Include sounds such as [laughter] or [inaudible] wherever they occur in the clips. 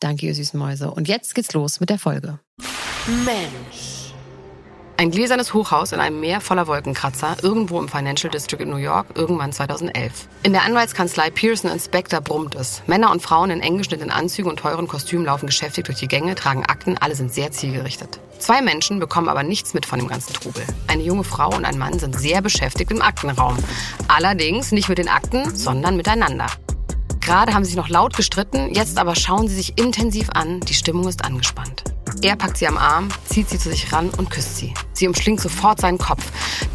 Danke, ihr süßen Mäuse. Und jetzt geht's los mit der Folge. Mensch. Ein gläsernes Hochhaus in einem Meer voller Wolkenkratzer, irgendwo im Financial District in New York, irgendwann 2011. In der Anwaltskanzlei Pearson Inspector brummt es. Männer und Frauen in eng geschnittenen Anzügen und teuren Kostümen laufen geschäftig durch die Gänge, tragen Akten, alle sind sehr zielgerichtet. Zwei Menschen bekommen aber nichts mit von dem ganzen Trubel. Eine junge Frau und ein Mann sind sehr beschäftigt im Aktenraum. Allerdings nicht mit den Akten, sondern miteinander. Gerade haben sie sich noch laut gestritten, jetzt aber schauen sie sich intensiv an, die Stimmung ist angespannt. Er packt sie am Arm, zieht sie zu sich ran und küsst sie. Sie umschlingt sofort seinen Kopf.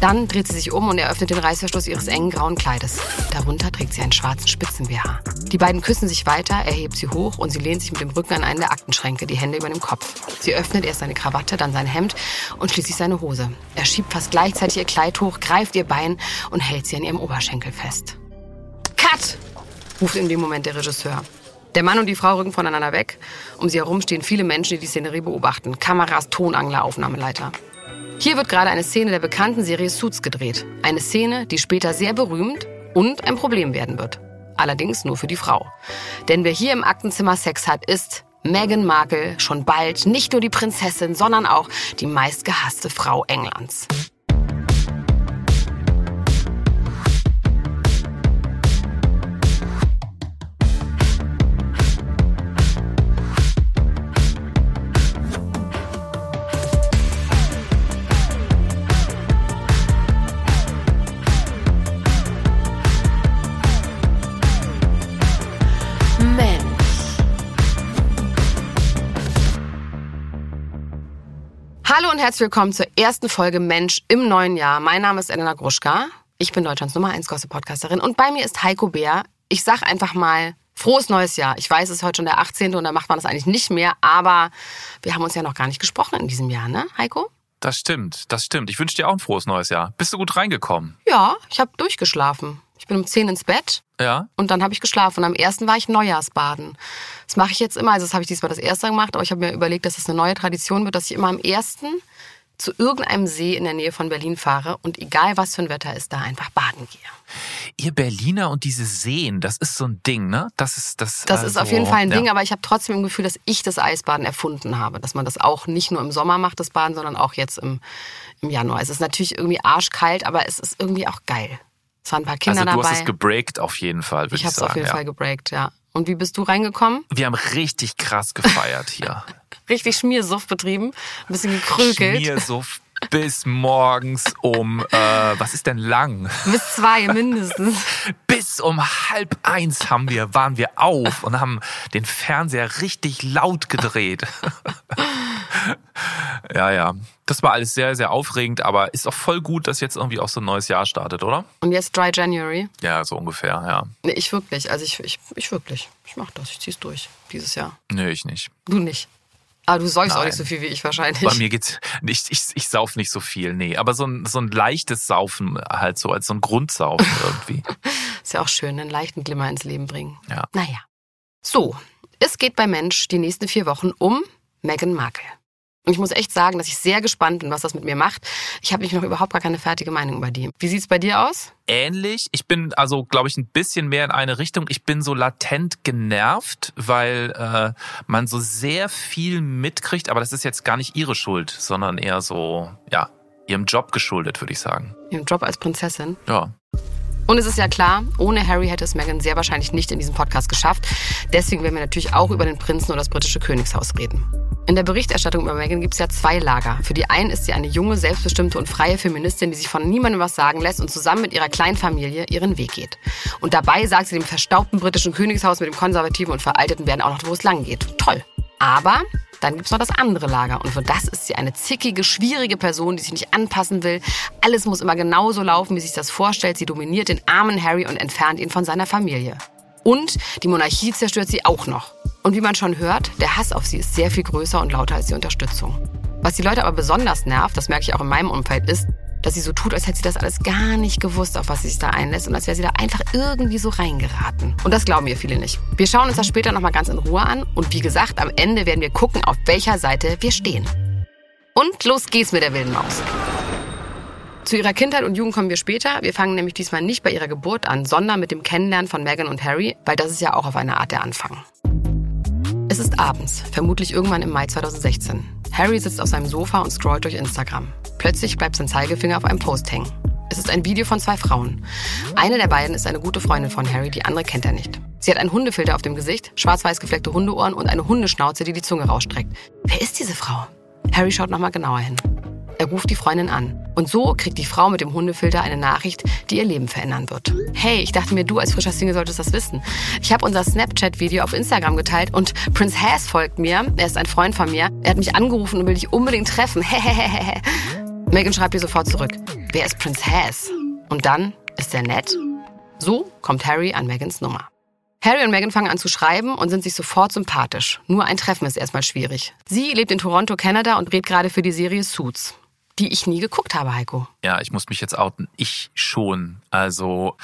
Dann dreht sie sich um und er öffnet den Reißverschluss ihres engen grauen Kleides. Darunter trägt sie einen schwarzen Spitzen-BH. Die beiden küssen sich weiter, er hebt sie hoch und sie lehnt sich mit dem Rücken an einen der Aktenschränke, die Hände über dem Kopf. Sie öffnet erst seine Krawatte, dann sein Hemd und schließlich seine Hose. Er schiebt fast gleichzeitig ihr Kleid hoch, greift ihr Bein und hält sie an ihrem Oberschenkel fest. Cut! Ruft in dem Moment der Regisseur. Der Mann und die Frau rücken voneinander weg. Um sie herum stehen viele Menschen, die die Szenerie beobachten. Kameras, Tonangler, Aufnahmeleiter. Hier wird gerade eine Szene der bekannten Serie Suits gedreht. Eine Szene, die später sehr berühmt und ein Problem werden wird. Allerdings nur für die Frau. Denn wer hier im Aktenzimmer Sex hat, ist Meghan Markle schon bald nicht nur die Prinzessin, sondern auch die meistgehasste Frau Englands. Und herzlich willkommen zur ersten Folge Mensch im neuen Jahr. Mein Name ist Elena Gruschka. Ich bin Deutschlands Nummer 1 Gossip-Podcasterin und bei mir ist Heiko Bär. Ich sag einfach mal frohes neues Jahr. Ich weiß, es ist heute schon der 18. und da macht man das eigentlich nicht mehr, aber wir haben uns ja noch gar nicht gesprochen in diesem Jahr, ne, Heiko? Das stimmt, das stimmt. Ich wünsche dir auch ein frohes neues Jahr. Bist du gut reingekommen? Ja, ich habe durchgeschlafen. Ich bin um 10 ins Bett. Ja. Und dann habe ich geschlafen. Und am ersten war ich Neujahrsbaden. Das mache ich jetzt immer. Also das habe ich diesmal das erste gemacht. Aber ich habe mir überlegt, dass das eine neue Tradition wird, dass ich immer am ersten zu irgendeinem See in der Nähe von Berlin fahre und egal was für ein Wetter ist, da einfach baden gehe. Ihr Berliner und diese Seen, das ist so ein Ding, ne? Das ist das. Das also, ist auf jeden Fall ein ja. Ding, aber ich habe trotzdem im Gefühl, dass ich das Eisbaden erfunden habe, dass man das auch nicht nur im Sommer macht, das Baden, sondern auch jetzt im, im Januar. Es ist natürlich irgendwie arschkalt, aber es ist irgendwie auch geil. Es waren ein paar Kinder also du dabei. hast es gebreakt auf jeden Fall, würde ich, ich sagen. Ich habe es auf jeden ja. Fall gebreakt, ja. Und wie bist du reingekommen? Wir haben richtig krass gefeiert hier. [laughs] richtig Schmiersuff betrieben, ein bisschen gekrökelt. Schmiersuff bis morgens um, äh, was ist denn lang? Bis zwei mindestens. [laughs] bis um halb eins haben wir, waren wir auf und haben den Fernseher richtig laut gedreht. [laughs] ja, ja. Das war alles sehr, sehr aufregend, aber ist auch voll gut, dass jetzt irgendwie auch so ein neues Jahr startet, oder? Und jetzt Dry January? Ja, so ungefähr, ja. Nee, ich wirklich. Also ich, ich, ich wirklich. Ich mach das. Ich zieh's durch dieses Jahr. Nee, ich nicht. Du nicht. Aber du säufst auch nicht so viel wie ich wahrscheinlich. Bei mir geht's nicht, ich, ich sauf nicht so viel, nee. Aber so ein, so ein leichtes Saufen halt so, als so ein Grundsaufen [laughs] irgendwie. Ist ja auch schön, einen leichten Glimmer ins Leben bringen. Ja. Naja. So, es geht bei Mensch die nächsten vier Wochen um Meghan Markle. Und ich muss echt sagen, dass ich sehr gespannt bin, was das mit mir macht. Ich habe nämlich noch überhaupt gar keine fertige Meinung über die. Wie sieht's bei dir aus? Ähnlich. Ich bin also, glaube ich, ein bisschen mehr in eine Richtung. Ich bin so latent genervt, weil äh, man so sehr viel mitkriegt, aber das ist jetzt gar nicht ihre Schuld, sondern eher so, ja, ihrem Job geschuldet, würde ich sagen. Ihrem Job als Prinzessin? Ja. Und es ist ja klar, ohne Harry hätte es Meghan sehr wahrscheinlich nicht in diesem Podcast geschafft. Deswegen werden wir natürlich auch über den Prinzen und das britische Königshaus reden. In der Berichterstattung über Meghan gibt es ja zwei Lager. Für die einen ist sie eine junge, selbstbestimmte und freie Feministin, die sich von niemandem was sagen lässt und zusammen mit ihrer kleinen Familie ihren Weg geht. Und dabei sagt sie dem verstaubten britischen Königshaus mit dem konservativen und veralteten werden auch noch, wo es lang geht. Toll. Aber dann gibt's noch das andere Lager. Und für das ist sie eine zickige, schwierige Person, die sich nicht anpassen will. Alles muss immer genauso laufen, wie sich das vorstellt. Sie dominiert den armen Harry und entfernt ihn von seiner Familie. Und die Monarchie zerstört sie auch noch. Und wie man schon hört, der Hass auf sie ist sehr viel größer und lauter als die Unterstützung. Was die Leute aber besonders nervt, das merke ich auch in meinem Umfeld, ist, dass sie so tut, als hätte sie das alles gar nicht gewusst, auf was sie sich da einlässt und als wäre sie da einfach irgendwie so reingeraten. Und das glauben wir viele nicht. Wir schauen uns das später nochmal ganz in Ruhe an und wie gesagt, am Ende werden wir gucken, auf welcher Seite wir stehen. Und los geht's mit der wilden Maus. Zu ihrer Kindheit und Jugend kommen wir später. Wir fangen nämlich diesmal nicht bei ihrer Geburt an, sondern mit dem Kennenlernen von Meghan und Harry, weil das ist ja auch auf eine Art der Anfang. Es ist abends, vermutlich irgendwann im Mai 2016. Harry sitzt auf seinem Sofa und scrollt durch Instagram. Plötzlich bleibt sein Zeigefinger auf einem Post hängen. Es ist ein Video von zwei Frauen. Eine der beiden ist eine gute Freundin von Harry, die andere kennt er nicht. Sie hat einen Hundefilter auf dem Gesicht, schwarz-weiß gefleckte Hundeohren und eine Hundeschnauze, die die Zunge rausstreckt. Wer ist diese Frau? Harry schaut nochmal genauer hin. Er ruft die Freundin an. Und so kriegt die Frau mit dem Hundefilter eine Nachricht, die ihr Leben verändern wird. Hey, ich dachte mir, du als frischer Single solltest das wissen. Ich habe unser Snapchat-Video auf Instagram geteilt und Prince Has folgt mir. Er ist ein Freund von mir. Er hat mich angerufen und will dich unbedingt treffen. [laughs] Megan schreibt ihr sofort zurück. Wer ist Prince Has? Und dann ist er nett. So kommt Harry an Megans Nummer. Harry und Meghan fangen an zu schreiben und sind sich sofort sympathisch. Nur ein Treffen ist erstmal schwierig. Sie lebt in Toronto, Kanada und dreht gerade für die Serie Suits die ich nie geguckt habe, Heiko. Ja, ich muss mich jetzt outen. Ich schon. Also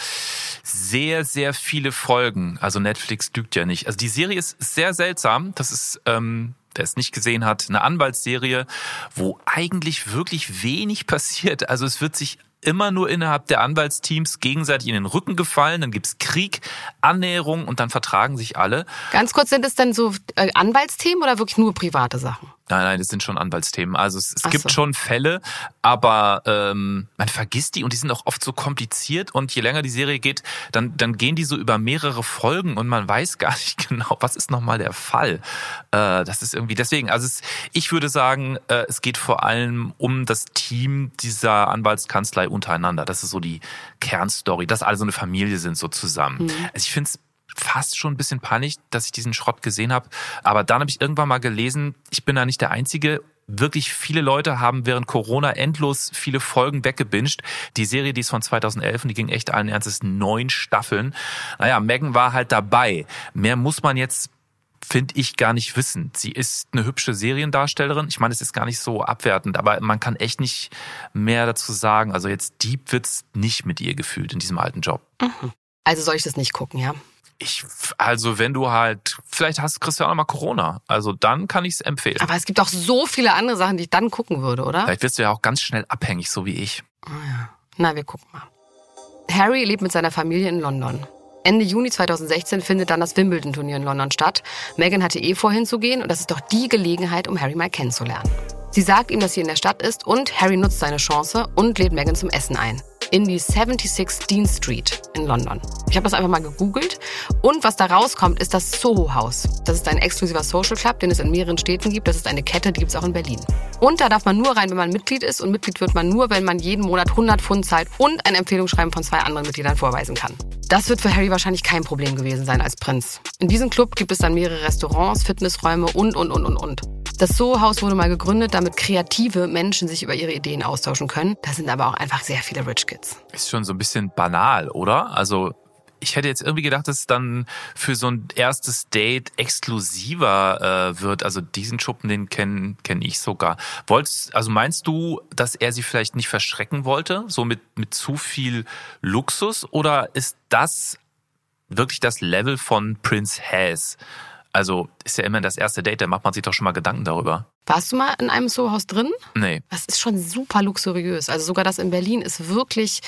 sehr, sehr viele Folgen. Also Netflix lügt ja nicht. Also die Serie ist sehr seltsam. Das ist, ähm, der es nicht gesehen hat, eine Anwaltsserie, wo eigentlich wirklich wenig [laughs] passiert. Also es wird sich immer nur innerhalb der Anwaltsteams gegenseitig in den Rücken gefallen, dann gibt's Krieg, Annäherung und dann vertragen sich alle. Ganz kurz, sind es dann so äh, Anwaltsthemen oder wirklich nur private Sachen? Nein, nein, das sind schon Anwaltsthemen. Also es, es gibt so. schon Fälle, aber ähm, man vergisst die und die sind auch oft so kompliziert und je länger die Serie geht, dann, dann gehen die so über mehrere Folgen und man weiß gar nicht [laughs] genau, was ist nochmal der Fall. Äh, das ist irgendwie deswegen, also es, ich würde sagen, äh, es geht vor allem um das Team dieser Anwaltskanzlei untereinander. Das ist so die Kernstory, dass alle so eine Familie sind so zusammen. Mhm. Also ich finde es fast schon ein bisschen panisch, dass ich diesen Schrott gesehen habe. Aber dann habe ich irgendwann mal gelesen, ich bin da nicht der Einzige. Wirklich viele Leute haben während Corona endlos viele Folgen weggebinged. Die Serie, die ist von 2011 und die ging echt allen Ernstes neun Staffeln. Naja, Megan war halt dabei. Mehr muss man jetzt finde ich gar nicht wissen. Sie ist eine hübsche Seriendarstellerin. Ich meine, es ist gar nicht so abwertend, aber man kann echt nicht mehr dazu sagen. Also jetzt Deep wird's nicht mit ihr gefühlt in diesem alten Job. Mhm. Also soll ich das nicht gucken, ja? Ich, also wenn du halt, vielleicht hast kriegst du ja auch noch mal Corona. Also dann kann ich es empfehlen. Aber es gibt auch so viele andere Sachen, die ich dann gucken würde, oder? Vielleicht wirst du ja auch ganz schnell abhängig, so wie ich. Oh ja. Na, wir gucken mal. Harry lebt mit seiner Familie in London. Ende Juni 2016 findet dann das Wimbledon-Turnier in London statt. Megan hatte eh vorhin zu gehen und das ist doch die Gelegenheit, um Harry mal kennenzulernen. Sie sagt ihm, dass sie in der Stadt ist und Harry nutzt seine Chance und lädt Megan zum Essen ein in die 76 Dean Street in London. Ich habe das einfach mal gegoogelt und was da rauskommt, ist das Soho House. Das ist ein exklusiver Social Club, den es in mehreren Städten gibt. Das ist eine Kette, die gibt es auch in Berlin. Und da darf man nur rein, wenn man Mitglied ist und Mitglied wird man nur, wenn man jeden Monat 100 Pfund zahlt und ein Empfehlungsschreiben von zwei anderen Mitgliedern vorweisen kann. Das wird für Harry wahrscheinlich kein Problem gewesen sein als Prinz. In diesem Club gibt es dann mehrere Restaurants, Fitnessräume und, und, und, und, und. Das Soho-Haus wurde mal gegründet, damit kreative Menschen sich über ihre Ideen austauschen können. Da sind aber auch einfach sehr viele Rich Kids. Ist schon so ein bisschen banal, oder? Also ich hätte jetzt irgendwie gedacht, dass es dann für so ein erstes Date exklusiver äh, wird. Also diesen Schuppen, den kenne kenn ich sogar. Wolltest, also meinst du, dass er sie vielleicht nicht verschrecken wollte, so mit, mit zu viel Luxus? Oder ist das wirklich das Level von Prince Has? Also ist ja immer das erste Date, da macht man sich doch schon mal Gedanken darüber. Warst du mal in einem Sohaus drin? Nee. Das ist schon super luxuriös. Also sogar das in Berlin ist wirklich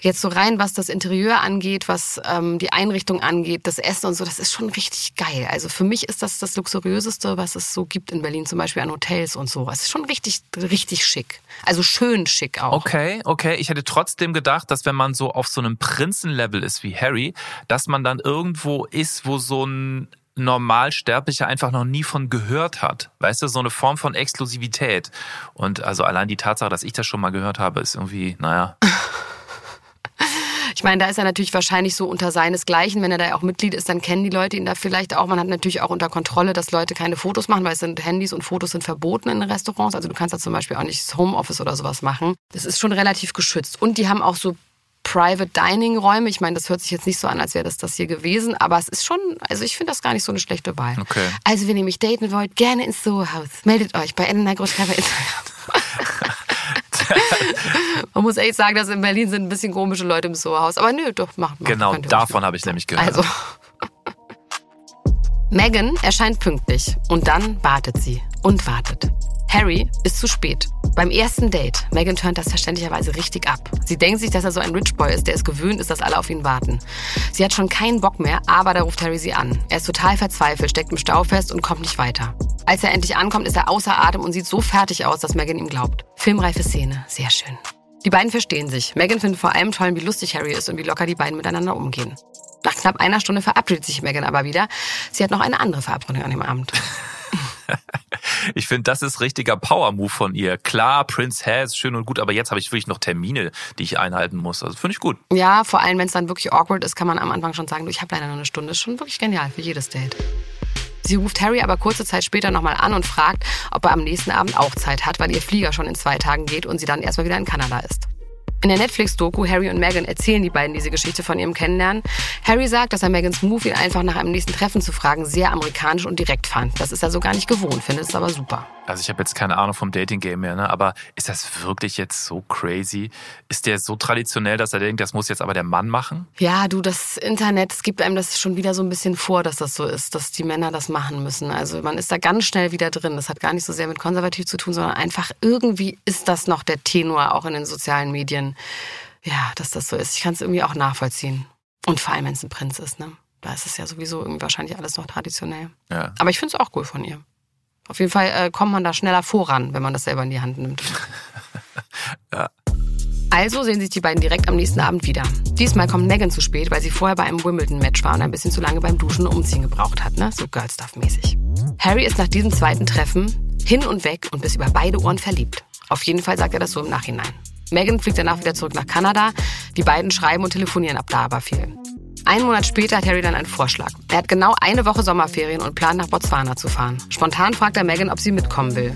jetzt so rein, was das Interieur angeht, was ähm, die Einrichtung angeht, das Essen und so, das ist schon richtig geil. Also für mich ist das das luxuriöseste, was es so gibt in Berlin, zum Beispiel an Hotels und so. Es ist schon richtig, richtig schick. Also schön schick auch. Okay, okay. Ich hätte trotzdem gedacht, dass wenn man so auf so einem Prinzenlevel ist wie Harry, dass man dann irgendwo ist, wo so ein Normalsterblicher einfach noch nie von gehört hat. Weißt du, so eine Form von Exklusivität. Und also allein die Tatsache, dass ich das schon mal gehört habe, ist irgendwie, naja. Ich meine, da ist er natürlich wahrscheinlich so unter seinesgleichen. Wenn er da auch Mitglied ist, dann kennen die Leute ihn da vielleicht auch. Man hat natürlich auch unter Kontrolle, dass Leute keine Fotos machen, weil es sind Handys und Fotos sind verboten in Restaurants. Also du kannst da zum Beispiel auch nicht Homeoffice oder sowas machen. Das ist schon relativ geschützt. Und die haben auch so Private Dining Räume. Ich meine, das hört sich jetzt nicht so an, als wäre das das hier gewesen, aber es ist schon, also ich finde das gar nicht so eine schlechte Wahl. Okay. Also wenn ihr mich daten wollt, gerne ins Soho-Haus. Meldet euch bei Elena Groschka bei Instagram. Man muss echt sagen, dass in Berlin sind ein bisschen komische Leute im Soho-Haus. Aber nö, doch, macht mal. Genau, davon habe ich nämlich gehört. Also. [laughs] Megan erscheint pünktlich und dann wartet sie und wartet. Harry ist zu spät. Beim ersten Date. Megan turnt das verständlicherweise richtig ab. Sie denkt sich, dass er so ein Rich Boy ist, der es gewöhnt ist, dass alle auf ihn warten. Sie hat schon keinen Bock mehr, aber da ruft Harry sie an. Er ist total verzweifelt, steckt im Stau fest und kommt nicht weiter. Als er endlich ankommt, ist er außer Atem und sieht so fertig aus, dass Megan ihm glaubt. Filmreife Szene. Sehr schön. Die beiden verstehen sich. Megan findet vor allem toll, wie lustig Harry ist und wie locker die beiden miteinander umgehen. Nach knapp einer Stunde verabschiedet sich Megan aber wieder. Sie hat noch eine andere Verabredung an dem Abend. Ich finde, das ist richtiger Power-Move von ihr. Klar, Prince has, schön und gut, aber jetzt habe ich wirklich noch Termine, die ich einhalten muss. Also finde ich gut. Ja, vor allem, wenn es dann wirklich awkward ist, kann man am Anfang schon sagen, du, ich habe leider nur eine Stunde. Ist schon wirklich genial für jedes Date. Sie ruft Harry aber kurze Zeit später nochmal an und fragt, ob er am nächsten Abend auch Zeit hat, weil ihr Flieger schon in zwei Tagen geht und sie dann erstmal wieder in Kanada ist. In der Netflix-Doku Harry und Meghan erzählen die beiden diese Geschichte von ihrem Kennenlernen. Harry sagt, dass er Megans Move, ihn einfach nach einem nächsten Treffen zu fragen, sehr amerikanisch und direkt fand. Das ist er so gar nicht gewohnt, findet es aber super. Also ich habe jetzt keine Ahnung vom Dating-Game mehr, ne? aber ist das wirklich jetzt so crazy? Ist der so traditionell, dass er denkt, das muss jetzt aber der Mann machen? Ja, du, das Internet, es gibt einem das schon wieder so ein bisschen vor, dass das so ist, dass die Männer das machen müssen. Also man ist da ganz schnell wieder drin. Das hat gar nicht so sehr mit konservativ zu tun, sondern einfach irgendwie ist das noch der Tenor auch in den sozialen Medien. Ja, dass das so ist. Ich kann es irgendwie auch nachvollziehen. Und vor allem, wenn es ein Prinz ist, ne? Da ist es ja sowieso irgendwie wahrscheinlich alles noch traditionell. Ja. Aber ich finde es auch cool von ihr. Auf jeden Fall äh, kommt man da schneller voran, wenn man das selber in die Hand nimmt. [laughs] Ja. Also sehen sich die beiden direkt am nächsten Abend wieder. Diesmal kommt Megan zu spät, weil sie vorher bei einem Wimbledon-Match war und ein bisschen zu lange beim Duschen und Umziehen gebraucht hat, ne? So Girlstuff-mäßig. Harry ist nach diesem zweiten Treffen hin und weg und bis über beide Ohren verliebt. Auf jeden Fall sagt er das so im Nachhinein. Megan fliegt danach wieder zurück nach Kanada. Die beiden schreiben und telefonieren ab da aber viel. Einen Monat später hat Harry dann einen Vorschlag. Er hat genau eine Woche Sommerferien und plant nach Botswana zu fahren. Spontan fragt er Megan, ob sie mitkommen will.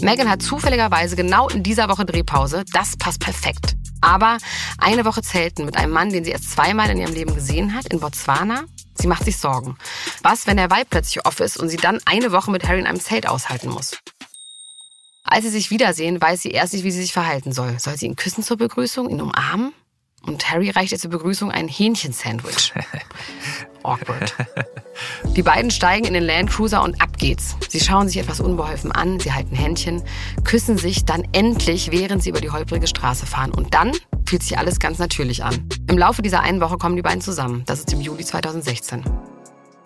Megan hat zufälligerweise genau in dieser Woche Drehpause. Das passt perfekt. Aber eine Woche zelten mit einem Mann, den sie erst zweimal in ihrem Leben gesehen hat, in Botswana? Sie macht sich Sorgen. Was, wenn der Vibe plötzlich off ist und sie dann eine Woche mit Harry in einem Zelt aushalten muss? Als sie sich wiedersehen, weiß sie erst nicht, wie sie sich verhalten soll. Soll sie ihn küssen zur Begrüßung, ihn umarmen? Und Harry reicht ihr zur Begrüßung ein Hähnchensandwich. [laughs] Awkward. Die beiden steigen in den Landcruiser und ab geht's. Sie schauen sich etwas unbeholfen an, sie halten Händchen, küssen sich dann endlich, während sie über die holprige Straße fahren. Und dann fühlt sich alles ganz natürlich an. Im Laufe dieser einen Woche kommen die beiden zusammen. Das ist im Juli 2016.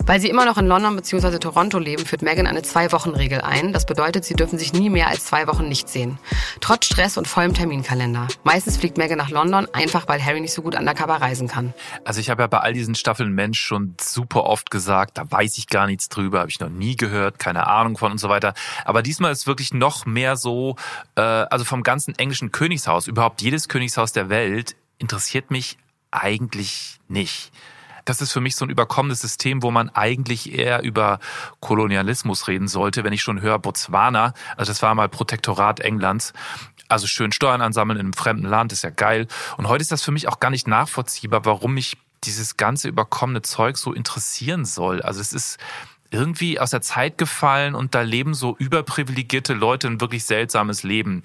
Weil sie immer noch in London bzw. Toronto leben, führt Megan eine Zwei-Wochen-Regel ein. Das bedeutet, sie dürfen sich nie mehr als zwei Wochen nicht sehen. Trotz Stress und vollem Terminkalender. Meistens fliegt Megan nach London, einfach weil Harry nicht so gut undercover reisen kann. Also ich habe ja bei all diesen Staffeln Mensch schon super oft gesagt, da weiß ich gar nichts drüber, habe ich noch nie gehört, keine Ahnung von und so weiter. Aber diesmal ist wirklich noch mehr so, äh, also vom ganzen englischen Königshaus, überhaupt jedes Königshaus der Welt interessiert mich eigentlich nicht das ist für mich so ein überkommenes System, wo man eigentlich eher über Kolonialismus reden sollte. Wenn ich schon höre Botswana, also das war mal Protektorat Englands, also schön Steuern ansammeln in einem fremden Land ist ja geil. Und heute ist das für mich auch gar nicht nachvollziehbar, warum mich dieses ganze überkommene Zeug so interessieren soll. Also es ist irgendwie aus der Zeit gefallen und da leben so überprivilegierte Leute ein wirklich seltsames Leben.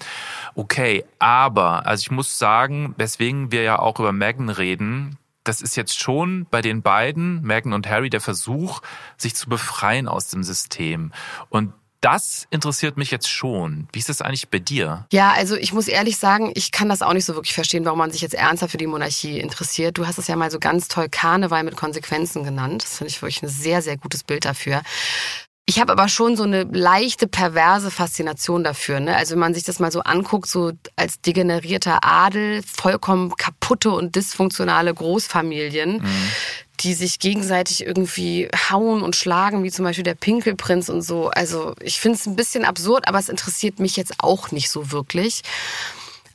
Okay, aber, also ich muss sagen, weswegen wir ja auch über Megan reden, das ist jetzt schon bei den beiden, Meghan und Harry, der Versuch, sich zu befreien aus dem System. Und das interessiert mich jetzt schon. Wie ist das eigentlich bei dir? Ja, also ich muss ehrlich sagen, ich kann das auch nicht so wirklich verstehen, warum man sich jetzt ernsthaft für die Monarchie interessiert. Du hast es ja mal so ganz toll Karneval mit Konsequenzen genannt. Das finde ich wirklich ein sehr, sehr gutes Bild dafür. Ich habe aber schon so eine leichte perverse Faszination dafür. Ne? Also wenn man sich das mal so anguckt, so als degenerierter Adel, vollkommen kaputte und dysfunktionale Großfamilien, mhm. die sich gegenseitig irgendwie hauen und schlagen, wie zum Beispiel der Pinkelprinz und so. Also ich finde es ein bisschen absurd, aber es interessiert mich jetzt auch nicht so wirklich.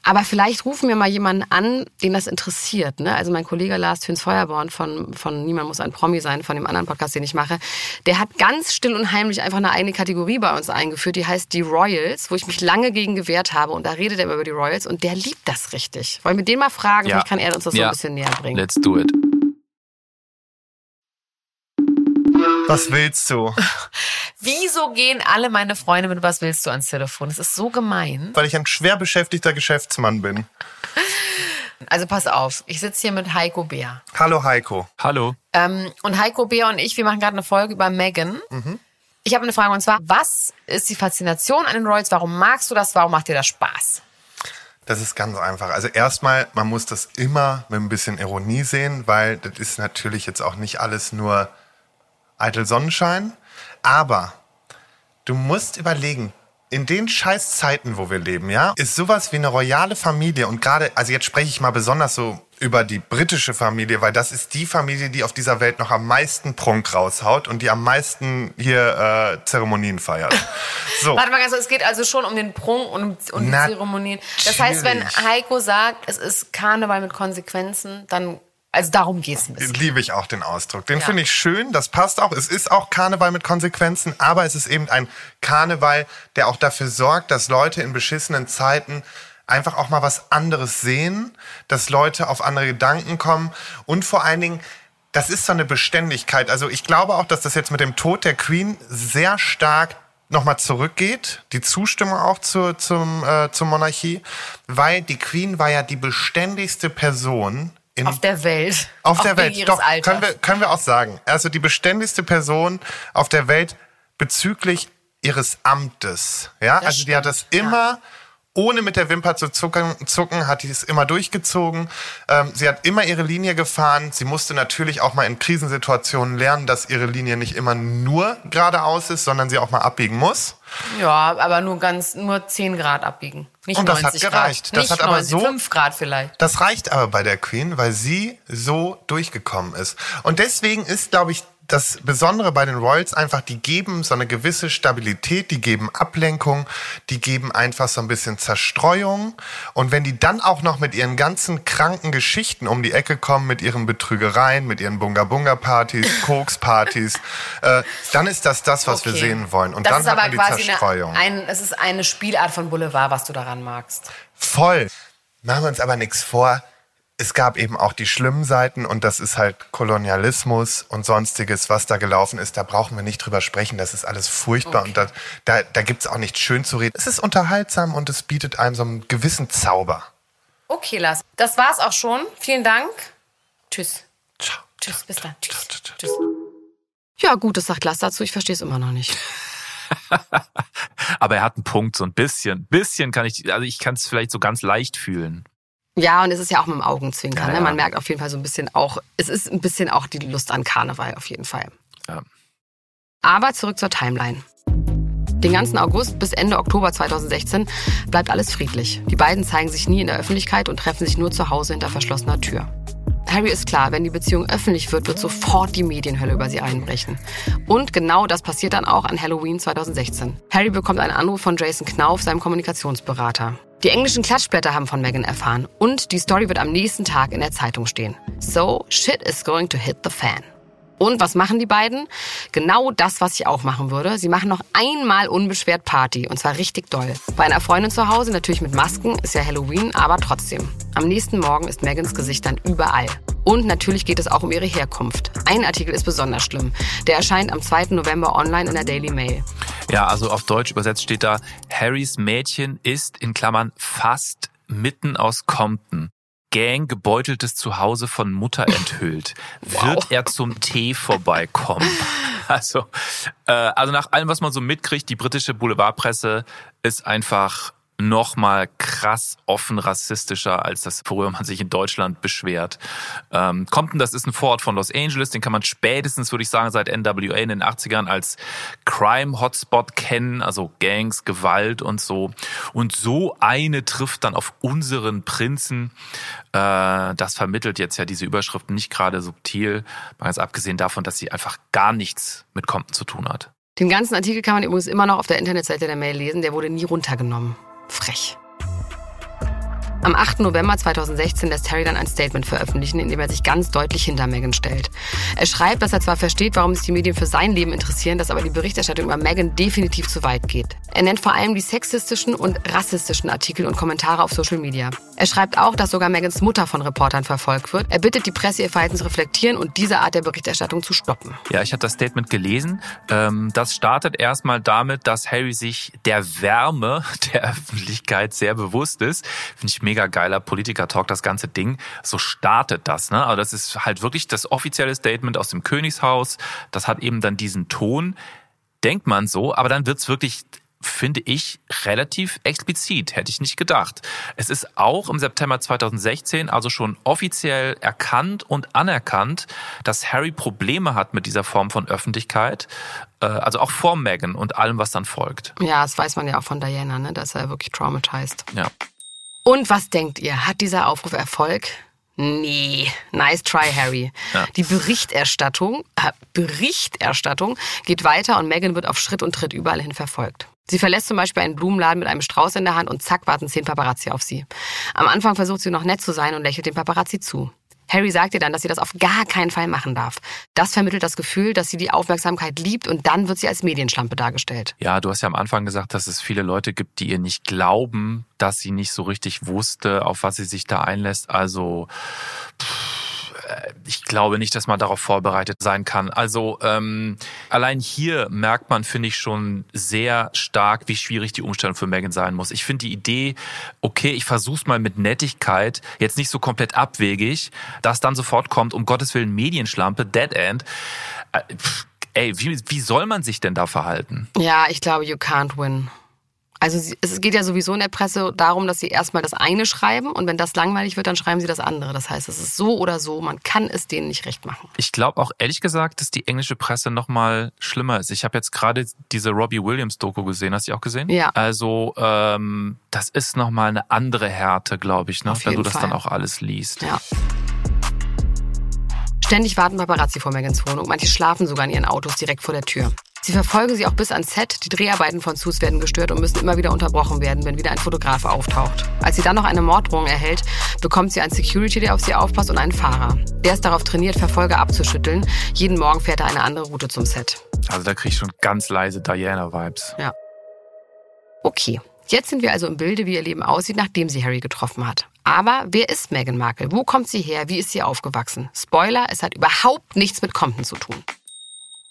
Aber vielleicht rufen wir mal jemanden an, den das interessiert. Ne? Also mein Kollege Lars Töns Feuerborn von, von Niemand muss ein Promi sein, von dem anderen Podcast, den ich mache, der hat ganz still und heimlich einfach eine eigene Kategorie bei uns eingeführt, die heißt die Royals, wo ich mich lange gegen gewehrt habe. Und da redet er über die Royals und der liebt das richtig. Wollen wir den mal fragen? Ja. Vielleicht kann er uns das so Ja. ein bisschen näher bringen. Let's do it. Was willst du? [laughs] Wieso gehen alle meine Freunde mit Was willst du ans Telefon? Das ist so gemein. Weil ich ein schwer beschäftigter Geschäftsmann bin. Also pass auf, ich sitze hier mit Heiko Bär. Hallo Heiko. Hallo. Ähm, und Heiko Bär und ich, wir machen gerade eine Folge über Megan. Ich habe eine Frage und zwar, was ist die Faszination an den Royals? Warum magst du das? Warum macht dir das Spaß? Das ist ganz einfach. Also erstmal, man muss das immer mit ein bisschen Ironie sehen, weil das ist natürlich jetzt auch nicht alles nur eitel Sonnenschein. Aber du musst überlegen, in den scheiß Zeiten, wo wir leben, ja, ist sowas wie eine royale Familie und gerade, also jetzt spreche ich mal besonders so über die britische Familie, weil das ist die Familie, die auf dieser Welt noch am meisten Prunk raushaut und die am meisten hier äh, Zeremonien feiert. [laughs] So. Warte mal ganz kurz, es geht also schon um den Prunk und um, um die. Zeremonien. Das heißt, wenn Heiko sagt, es ist Karneval mit Konsequenzen, dann, also darum geht's ein bisschen. Liebe ich auch den Ausdruck. Den Ja. finde ich schön, das passt auch. Es ist auch Karneval mit Konsequenzen, aber es ist eben ein Karneval, der auch dafür sorgt, dass Leute in beschissenen Zeiten einfach auch mal was anderes sehen, dass Leute auf andere Gedanken kommen und vor allen Dingen, das ist so eine Beständigkeit. Also ich glaube auch, dass das jetzt mit dem Tod der Queen sehr stark nochmal zurückgeht, die Zustimmung auch zur, zum, äh, zur Monarchie, weil die Queen war ja die beständigste Person in Auf der Welt. auf der Welt. Doch, Alters. können wir, können wir auch sagen. Also die beständigste Person auf der Welt bezüglich ihres Amtes. Ja, also die hat das immer, ohne mit der Wimper zu zucken, zucken hat die es immer durchgezogen. Ähm, sie hat immer ihre Linie gefahren. Sie musste natürlich auch mal in Krisensituationen lernen, dass ihre Linie nicht immer nur geradeaus ist, sondern sie auch mal abbiegen muss. Ja, aber nur ganz, nur 10 Grad abbiegen. Nicht Und das hat 90 gereicht. Grad. Das Nicht hat aber 90, so- 5 Grad vielleicht. Das reicht aber bei der Queen, weil sie so durchgekommen ist. Und deswegen ist, glaube ich, das Besondere bei den Royals einfach, die geben so eine gewisse Stabilität, die geben Ablenkung, die geben einfach so ein bisschen Zerstreuung. Und wenn die dann auch noch mit ihren ganzen kranken Geschichten um die Ecke kommen, mit ihren Betrügereien, mit ihren Bunga-Bunga-Partys, [laughs] Koks-Partys, äh, dann ist das das, was wir Okay. sehen wollen. Und das dann ist hat aber man die quasi Zerstreuung. eine, ein, es ist eine Spielart von Boulevard, was du daran magst. Voll. Machen wir uns aber nichts vor. Es gab eben auch die schlimmen Seiten und das ist halt Kolonialismus und sonstiges, was da gelaufen ist. Da brauchen wir nicht drüber sprechen. Das ist alles furchtbar und da, da, da gibt es auch nichts schön zu reden. Es ist unterhaltsam und es bietet einem so einen gewissen Zauber. Okay, Lars. Das war's auch schon. Vielen Dank. Tschüss. Ciao. Tschüss, bis dann. Tschüss. Ciao, ciao, Tschüss. Ja, gut, das sagt Lars dazu. Ich verstehe es immer noch nicht. [laughs] Aber er hat einen Punkt, so ein bisschen. Bisschen kann ich, also ich kann es vielleicht so ganz leicht fühlen. Ja, und es ist ja auch mit dem Augenzwinkern. Ja, Ne? Man merkt auf jeden Fall so ein bisschen auch, es ist ein bisschen auch die Lust an Karneval auf jeden Fall. Ja. Aber zurück zur Timeline. Den ganzen August bis Ende Oktober 2016 bleibt alles friedlich. Die beiden zeigen sich nie in der Öffentlichkeit und treffen sich nur zu Hause hinter verschlossener Tür. Harry ist klar, wenn die Beziehung öffentlich wird, wird sofort die Medienhölle über sie einbrechen. Und genau das passiert dann auch an Halloween 2016. Harry bekommt einen Anruf von Jason Knauf, seinem Kommunikationsberater. Die englischen Klatschblätter haben von Meghan erfahren und die Story wird am nächsten Tag in der Zeitung stehen. So, shit is going to hit the fan. Und was machen die beiden? Genau das, was ich auch machen würde. Sie machen noch einmal unbeschwert Party. Und zwar richtig doll. Bei einer Freundin zu Hause, natürlich mit Masken, ist ja Halloween, aber trotzdem. Am nächsten Morgen ist Megans Gesicht dann überall. Und natürlich geht es auch um ihre Herkunft. Ein Artikel ist besonders schlimm. Der erscheint am 2. November online in der Daily Mail. Ja, also auf Deutsch übersetzt steht da, Harrys Mädchen ist in Klammern fast mitten aus Compton. Gang gebeuteltes Zuhause von Mutter enthüllt. [laughs] Wird er zum Tee vorbeikommen? [laughs] Also, äh, also nach allem, was man so mitkriegt, die britische Boulevardpresse ist einfach noch mal krass offen rassistischer, als das, worüber man sich in Deutschland beschwert. Ähm, Compton, das ist ein Vorort von Los Angeles, den kann man spätestens, würde ich sagen, seit NWA in den 80ern als Crime-Hotspot kennen, also Gangs, Gewalt und so. Und so eine trifft dann auf unseren Prinzen. Äh, das vermittelt jetzt ja diese Überschrift nicht gerade subtil, ganz abgesehen davon, dass sie einfach gar nichts mit Compton zu tun hat. Den ganzen Artikel kann man übrigens immer noch auf der Internetseite der Mail lesen. Der wurde nie runtergenommen. Frech. Am 8. November 2016 lässt Harry dann ein Statement veröffentlichen, in dem er sich ganz deutlich hinter Meghan stellt. Er schreibt, dass er zwar versteht, warum sich die Medien für sein Leben interessieren, dass aber die Berichterstattung über Meghan definitiv zu weit geht. Er nennt vor allem die sexistischen und rassistischen Artikel und Kommentare auf Social Media. Er schreibt auch, dass sogar Megans Mutter von Reportern verfolgt wird. Er bittet die Presse, ihr Verhalten zu reflektieren und diese Art der Berichterstattung zu stoppen. Ja, ich habe das Statement gelesen. Ähm, das startet erstmal damit, dass Harry sich der Wärme [laughs] der Öffentlichkeit sehr bewusst ist. Finde ich mega geiler Politiker-Talk, das ganze Ding. So startet das. Ne? Aber das ist halt wirklich das offizielle Statement aus dem Königshaus. Das hat eben dann diesen Ton. Denkt man so, aber dann wird's wirklich finde ich relativ explizit, hätte ich nicht gedacht. Es ist auch im September 2016 also schon offiziell erkannt und anerkannt, dass Harry Probleme hat mit dieser Form von Öffentlichkeit, äh, also auch vor Meghan und allem, was dann folgt. Ja, das weiß man ja auch von Diana, ne? dass er wirklich traumatized. Ja. Und was denkt ihr? Hat dieser Aufruf Erfolg? Nee, nice try, Harry. Ja. Die Berichterstattung, äh, Berichterstattung geht weiter und Meghan wird auf Schritt und Tritt überall hin verfolgt. Sie verlässt zum Beispiel einen Blumenladen mit einem Strauß in der Hand und zack warten zehn Paparazzi auf sie. Am Anfang versucht sie noch nett zu sein und lächelt den Paparazzi zu. Harry sagt ihr dann, dass sie das auf gar keinen Fall machen darf. Das vermittelt das Gefühl, dass sie die Aufmerksamkeit liebt und dann wird sie als Medienschlampe dargestellt. Ja, du hast ja am Anfang gesagt, dass es viele Leute gibt, die ihr nicht glauben, dass sie nicht so richtig wusste, auf was sie sich da einlässt. Also ich glaube nicht, dass man darauf vorbereitet sein kann. Also ähm, allein hier merkt man, finde ich, schon sehr stark, wie schwierig die Umstellung für Megan sein muss. Ich finde die Idee, okay, ich versuch's mal mit Nettigkeit, jetzt nicht so komplett abwegig, dass dann sofort kommt, um Gottes Willen, Medienschlampe, Dead End. Äh, ey, wie, wie soll man sich denn da verhalten? Ja, ich glaube, you can't win. Also es geht ja sowieso in der Presse darum, dass sie erstmal das eine schreiben und wenn das langweilig wird, dann schreiben sie das andere. Das heißt, es ist so oder so, man kann es denen nicht recht machen. Ich glaube auch ehrlich gesagt, dass die englische Presse noch mal schlimmer ist. Ich habe jetzt gerade diese Robbie Williams Doku gesehen. Hast du die auch gesehen? Ja. Also ähm, das ist noch mal eine andere Härte, glaube ich, ne? Wenn du das Fall. dann auch alles liest. Ja. Ständig warten Paparazzi vor Megans Wohnung. Manche schlafen sogar in ihren Autos direkt vor der Tür. Sie verfolgen sie auch bis ans Set. Die Dreharbeiten von Sus werden gestört und müssen immer wieder unterbrochen werden, wenn wieder ein Fotograf auftaucht. Als sie dann noch eine Morddrohung erhält, bekommt sie einen Security, der auf sie aufpasst und einen Fahrer. Der ist darauf trainiert, Verfolger abzuschütteln. Jeden Morgen fährt er eine andere Route zum Set. Also da krieg ich schon ganz leise Diana-Vibes. Ja. Okay, jetzt sind wir also im Bilde, wie ihr Leben aussieht, nachdem sie Harry getroffen hat. Aber wer ist Meghan Markle? Wo kommt sie her? Wie ist sie aufgewachsen? Spoiler, es hat überhaupt nichts mit Compton zu tun.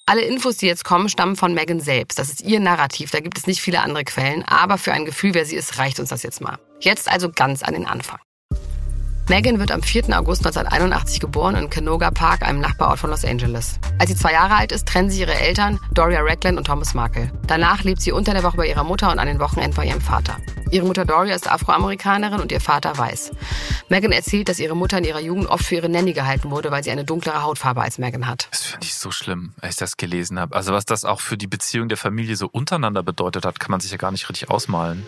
Alle Infos, die jetzt kommen, stammen von Meghan selbst. Das ist ihr Narrativ, da gibt es nicht viele andere Quellen. Aber für ein Gefühl, wer sie ist, reicht uns das jetzt mal. Jetzt also ganz an den Anfang. Megan wird am 4. August 1981 geboren in Canoga Park, einem Nachbarort von Los Angeles. Als sie zwei Jahre alt ist, trennen sie ihre Eltern, Doria Ragland und Thomas Markle. Danach lebt sie unter der Woche bei ihrer Mutter und an den Wochenenden bei ihrem Vater. Ihre Mutter Doria ist Afroamerikanerin und ihr Vater weiß. Megan erzählt, dass ihre Mutter in ihrer Jugend oft für ihre Nanny gehalten wurde, weil sie eine dunklere Hautfarbe als Megan hat. Das finde ich so schlimm, als ich das gelesen habe. Also was das auch für die Beziehung der Familie so untereinander bedeutet hat, kann man sich ja gar nicht richtig ausmalen.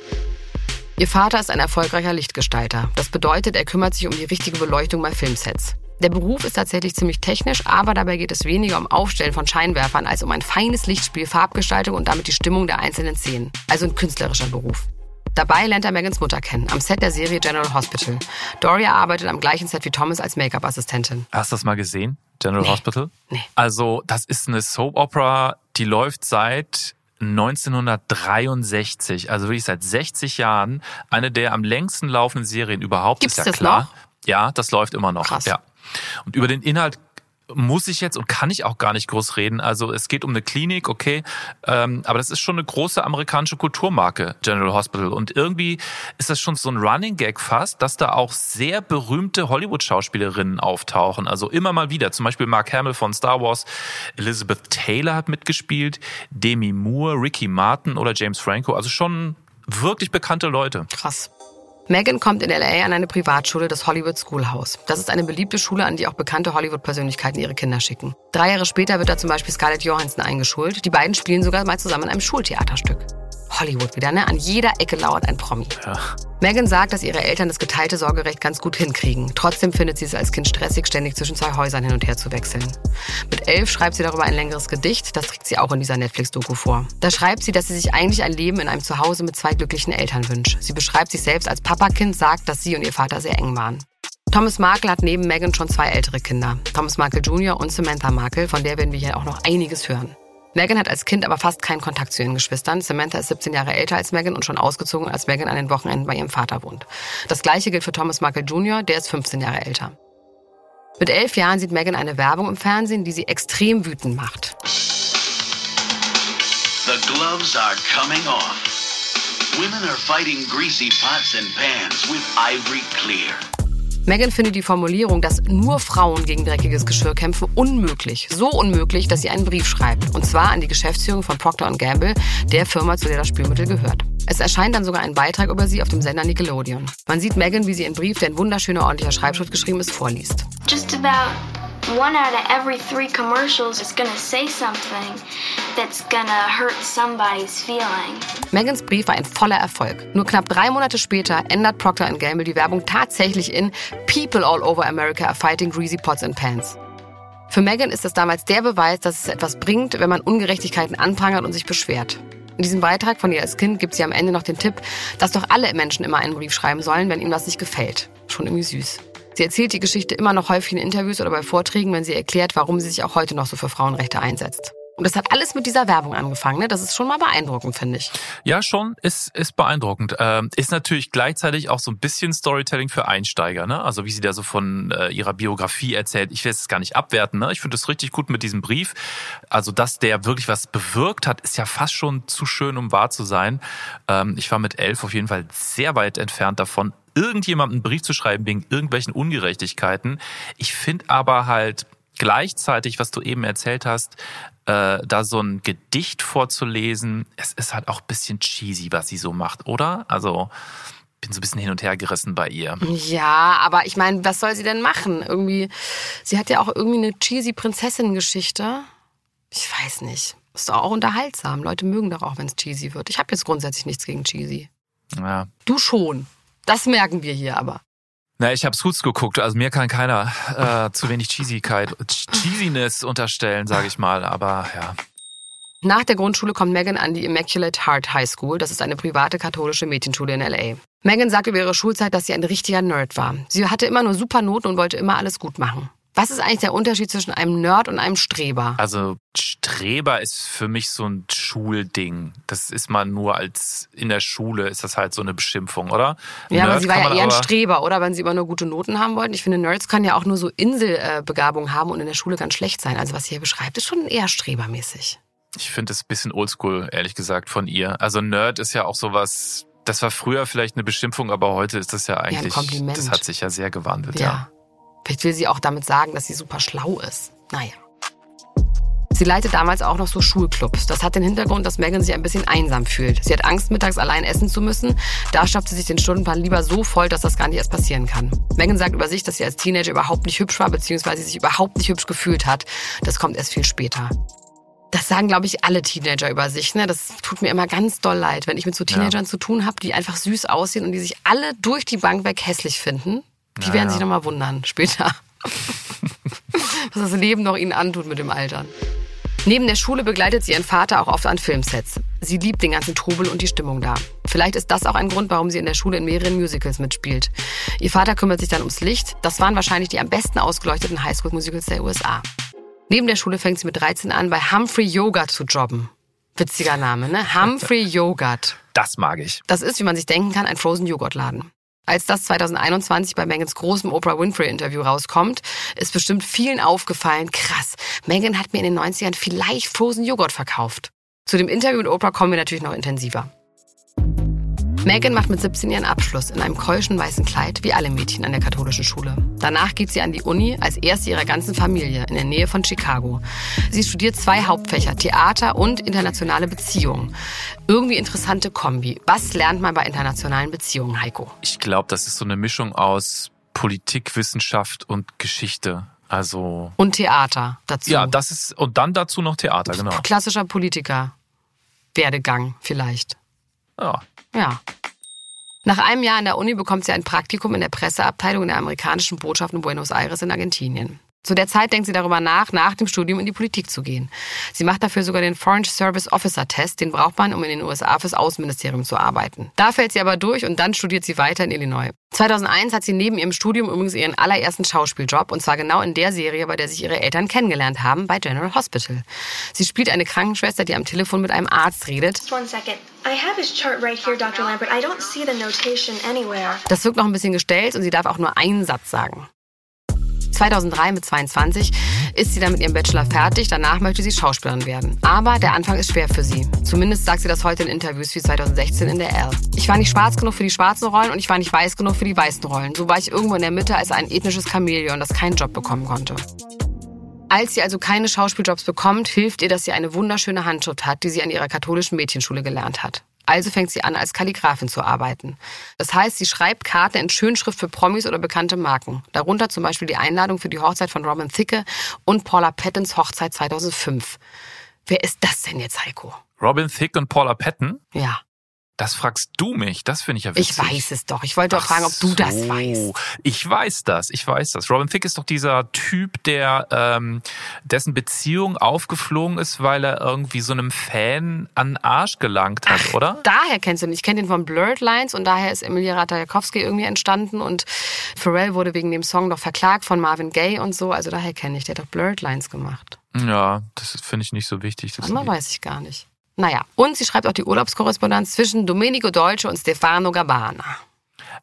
Ihr Vater ist ein erfolgreicher Lichtgestalter. Das bedeutet, er kümmert sich um die richtige Beleuchtung bei Filmsets. Der Beruf ist tatsächlich ziemlich technisch, aber dabei geht es weniger um Aufstellen von Scheinwerfern als um ein feines Lichtspiel, Farbgestaltung und damit die Stimmung der einzelnen Szenen. Also ein künstlerischer Beruf. Dabei lernt er Megans Mutter kennen, am Set der Serie General Hospital. Doria arbeitet am gleichen Set wie Thomas als Make-up-Assistentin. Hast du das mal gesehen? General Nee. Hospital? Nee. Also, das ist eine Soap Opera, die läuft seit 1963, also wirklich seit 60 Jahren. Eine der am längsten laufenden Serien überhaupt, Gibt's ist ja das klar. noch? Ja, das läuft immer noch. Krass. Ja. Und über den Inhalt muss ich jetzt und kann ich auch gar nicht groß reden. Also es geht um eine Klinik, okay, ähm, aber das ist schon eine große amerikanische Kulturmarke, General Hospital. Und irgendwie ist das schon so ein Running Gag fast, dass da auch sehr berühmte Hollywood-Schauspielerinnen auftauchen. Also immer mal wieder. Zum Beispiel Mark Hamill von Star Wars, Elizabeth Taylor hat mitgespielt, Demi Moore, Ricky Martin oder James Franco. Also schon wirklich bekannte Leute. Krass. Megan kommt in LA an eine Privatschule, das Hollywood Schoolhouse. Das ist eine beliebte Schule, an die auch bekannte Hollywood-Persönlichkeiten ihre Kinder schicken. Drei Jahre später wird da zum Beispiel Scarlett Johansson eingeschult. Die beiden spielen sogar mal zusammen in einem Schultheaterstück. Hollywood wieder, ne? An jeder Ecke lauert ein Promi. Ja. Megan sagt, dass ihre Eltern das geteilte Sorgerecht ganz gut hinkriegen. Trotzdem findet sie es als Kind stressig, ständig zwischen zwei Häusern hin und her zu wechseln. Mit elf schreibt sie darüber ein längeres Gedicht, das trägt sie auch in dieser Netflix-Doku vor. Da schreibt sie, dass sie sich eigentlich ein Leben in einem Zuhause mit zwei glücklichen Eltern wünscht. Sie beschreibt sich selbst als Papakind, sagt, dass sie und ihr Vater sehr eng waren. Thomas Markle hat neben Megan schon zwei ältere Kinder. Thomas Markle Jr. und Samantha Markle, von der werden wir hier auch noch einiges hören. Megan hat als Kind aber fast keinen Kontakt zu ihren Geschwistern. Samantha ist 17 Jahre älter als Megan und schon ausgezogen, als Megan an den Wochenenden bei ihrem Vater wohnt. Das gleiche gilt für Thomas Markle Jr., der ist 15 Jahre älter. Mit elf Jahren sieht Megan eine Werbung im Fernsehen, die sie extrem wütend macht. The gloves are coming off. Women are fighting greasy pots and pans with Ivory Clear. Megan findet die Formulierung, dass nur Frauen gegen dreckiges Geschirr kämpfen, unmöglich. So unmöglich, dass sie einen Brief schreibt. Und zwar an die Geschäftsführung von Procter Gamble, der Firma, zu der das Spülmittel gehört. Es erscheint dann sogar ein Beitrag über sie auf dem Sender Nickelodeon. Man sieht Megan, wie sie einen Brief, der in wunderschöner, ordentlicher Schreibschrift geschrieben ist, vorliest. Just about one out of every three commercials is gonna say something that's gonna hurt somebody's feelings. Megans Brief war ein voller Erfolg. Nur knapp drei Monate später ändert Procter Gamble die Werbung tatsächlich in People all over America are fighting greasy pots and pans. Für Megan ist das damals der Beweis, dass es etwas bringt, wenn man Ungerechtigkeiten anprangert und sich beschwert. In diesem Beitrag von ihr als Kind gibt sie am Ende noch den Tipp, dass doch alle Menschen immer einen Brief schreiben sollen, wenn ihnen was nicht gefällt. Schon irgendwie süß. Sie erzählt die Geschichte immer noch häufig in Interviews oder bei Vorträgen, wenn sie erklärt, warum sie sich auch heute noch so für Frauenrechte einsetzt. Und das hat alles mit dieser Werbung angefangen. Ne? Das ist schon mal beeindruckend, finde ich. Ja, schon, ist, ist beeindruckend. Ähm, ist natürlich gleichzeitig auch so ein bisschen Storytelling für Einsteiger. Ne? Also wie sie da so von äh, ihrer Biografie erzählt. Ich will es gar nicht abwerten. Ne? Ich finde es richtig gut mit diesem Brief. Also dass der wirklich was bewirkt hat, ist ja fast schon zu schön, um wahr zu sein. Ähm, ich war mit elf auf jeden Fall sehr weit entfernt davon, irgendjemandem einen Brief zu schreiben wegen irgendwelchen Ungerechtigkeiten. Ich finde aber halt gleichzeitig, was du eben erzählt hast, äh, da so ein Gedicht vorzulesen, es ist halt auch ein bisschen cheesy, was sie so macht, oder? Also bin so ein bisschen hin und her gerissen bei ihr. Ja, aber ich meine, was soll sie denn machen? Irgendwie, sie hat ja auch irgendwie eine cheesy Prinzessin-Geschichte. Ich weiß nicht. Ist doch auch unterhaltsam. Leute mögen doch auch, wenn es cheesy wird. Ich habe jetzt grundsätzlich nichts gegen cheesy. Ja. Du schon. Das merken wir hier aber. Na, ich habe Suits geguckt, also mir kann keiner äh, zu wenig Cheesigkeit, Cheesiness unterstellen, sage ich mal, aber ja. Nach der Grundschule kommt Megan an die Immaculate Heart High School. Das ist eine private katholische Mädchenschule in LA. Megan sagt über ihre Schulzeit, dass sie ein richtiger Nerd war. Sie hatte immer nur super Noten und wollte immer alles gut machen. Was ist eigentlich der Unterschied zwischen einem Nerd und einem Streber? Also Streber ist für mich so ein Schulding. Das ist man nur als in der Schule ist das halt so eine Beschimpfung, oder? Ja, Nerd aber sie war ja eher ein Streber, oder? Wenn sie immer nur gute Noten haben wollten. Ich finde, Nerds können ja auch nur so Inselbegabung haben und in der Schule ganz schlecht sein. Also was sie hier beschreibt, ist schon eher strebermäßig. Ich finde es ein bisschen oldschool, ehrlich gesagt, von ihr. Also Nerd ist ja auch sowas, das war früher vielleicht eine Beschimpfung, aber heute ist das ja eigentlich, Kompliment. das hat sich ja sehr gewandelt, Ja. ja. Vielleicht will sie auch damit sagen, dass sie super schlau ist. Naja. Sie leitet damals auch noch so Schulclubs. Das hat den Hintergrund, dass Megan sich ein bisschen einsam fühlt. Sie hat Angst, mittags allein essen zu müssen. Da schafft sie sich den Stundenplan lieber so voll, dass das gar nicht erst passieren kann. Megan sagt über sich, dass sie als Teenager überhaupt nicht hübsch war, beziehungsweise sich überhaupt nicht hübsch gefühlt hat. Das kommt erst viel später. Das sagen, glaube ich, alle Teenager über sich. Ne? Das tut mir immer ganz doll leid, wenn ich mit so Teenagern zu tun habe, die einfach süß aussehen und die sich alle durch die Bank weg hässlich finden. Die Ja, werden sich nochmal wundern später. [laughs] was das Leben noch ihnen antut mit dem Altern. Neben der Schule begleitet sie ihren Vater auch oft an Filmsets. Sie liebt den ganzen Trubel und die Stimmung da. Vielleicht ist das auch ein Grund, warum sie in der Schule in mehreren Musicals mitspielt. Ihr Vater kümmert sich dann ums Licht. Das waren wahrscheinlich die am besten ausgeleuchteten Highschool-Musicals der USA. Neben der Schule fängt sie mit 13 an, bei Humphrey Yogurt zu jobben. Witziger Name, ne? Humphrey Yogurt. Das mag ich. Das ist, wie man sich denken kann, ein Frozen Joghurtladen. Als das 2021 bei Megans großem Oprah Winfrey Interview rauskommt, ist bestimmt vielen aufgefallen, krass, Megan hat mir in den 90ern vielleicht Frozen Joghurt verkauft. Zu dem Interview mit Oprah kommen wir natürlich noch intensiver. Megan macht mit 17 ihren Abschluss in einem keuschen weißen Kleid, wie alle Mädchen an der katholischen Schule. Danach geht sie an die Uni als erste ihrer ganzen Familie in der Nähe von Chicago. Sie studiert zwei Hauptfächer, Theater und internationale Beziehungen. Irgendwie interessante Kombi. Was lernt man bei internationalen Beziehungen, Heiko? Ich glaube, das ist so eine Mischung aus Politik, Wissenschaft und Geschichte. Also Und Theater dazu. ja, das ist und dann dazu noch Theater, genau. Klassischer Politiker. Werdegang vielleicht. Ja. Ja. Nach einem Jahr an der Uni bekommt sie ein Praktikum in der Presseabteilung der amerikanischen Botschaft in Buenos Aires in Argentinien. Zu der Zeit denkt sie darüber nach, nach dem Studium in die Politik zu gehen. Sie macht dafür sogar den Foreign Service Officer Test, den braucht man, um in den USA fürs Außenministerium zu arbeiten. Da fällt sie aber durch und dann studiert sie weiter in Illinois. 2001 hat sie neben ihrem Studium übrigens ihren allerersten Schauspieljob und zwar genau in der Serie, bei der sich ihre Eltern kennengelernt haben, bei General Hospital. Sie spielt eine Krankenschwester, die am Telefon mit einem Arzt redet. Das wirkt noch ein bisschen gestellt und sie darf auch nur einen Satz sagen. 2003 mit 22 ist sie dann mit ihrem Bachelor fertig. Danach möchte sie Schauspielerin werden. Aber der Anfang ist schwer für sie. Zumindest sagt sie das heute in Interviews wie 2016 in der L. Ich war nicht schwarz genug für die schwarzen Rollen und ich war nicht weiß genug für die weißen Rollen. So war ich irgendwo in der Mitte als ein ethnisches Chamäleon, das keinen Job bekommen konnte. Als sie also keine Schauspieljobs bekommt, hilft ihr, dass sie eine wunderschöne Handschrift hat, die sie an ihrer katholischen Mädchenschule gelernt hat. Also fängt sie an, als Kalligraphin zu arbeiten. Das heißt, sie schreibt Karten in Schönschrift für Promis oder bekannte Marken. Darunter zum Beispiel die Einladung für die Hochzeit von Robin Thicke und Paula Pattons Hochzeit 2005. Wer ist das denn jetzt, Heiko? Robin Thicke und Paula Patton? Ja, Das fragst du mich. Das finde ich ja witzig. ich weiß es doch. Ich wollte doch Ach fragen, ob du das so. weißt. Ich weiß das, ich weiß das. Robin Thicke ist doch dieser Typ, der ähm, dessen Beziehung aufgeflogen ist, weil er irgendwie so einem Fan an den Arsch gelangt hat, oder? Daher kennst du ihn. Ich kenne den von Blurred Lines und daher ist Emilia Ratajkowski irgendwie entstanden und Pharrell wurde wegen dem Song doch verklagt von Marvin Gaye und so. Also daher kenne ich. Der hat doch Blurred Lines gemacht. Ja, das finde ich nicht so wichtig. Das Andere weiß ich gar nicht. Naja, und sie schreibt auch die Urlaubskorrespondenz zwischen Domenico Dolce und Stefano Gabbana.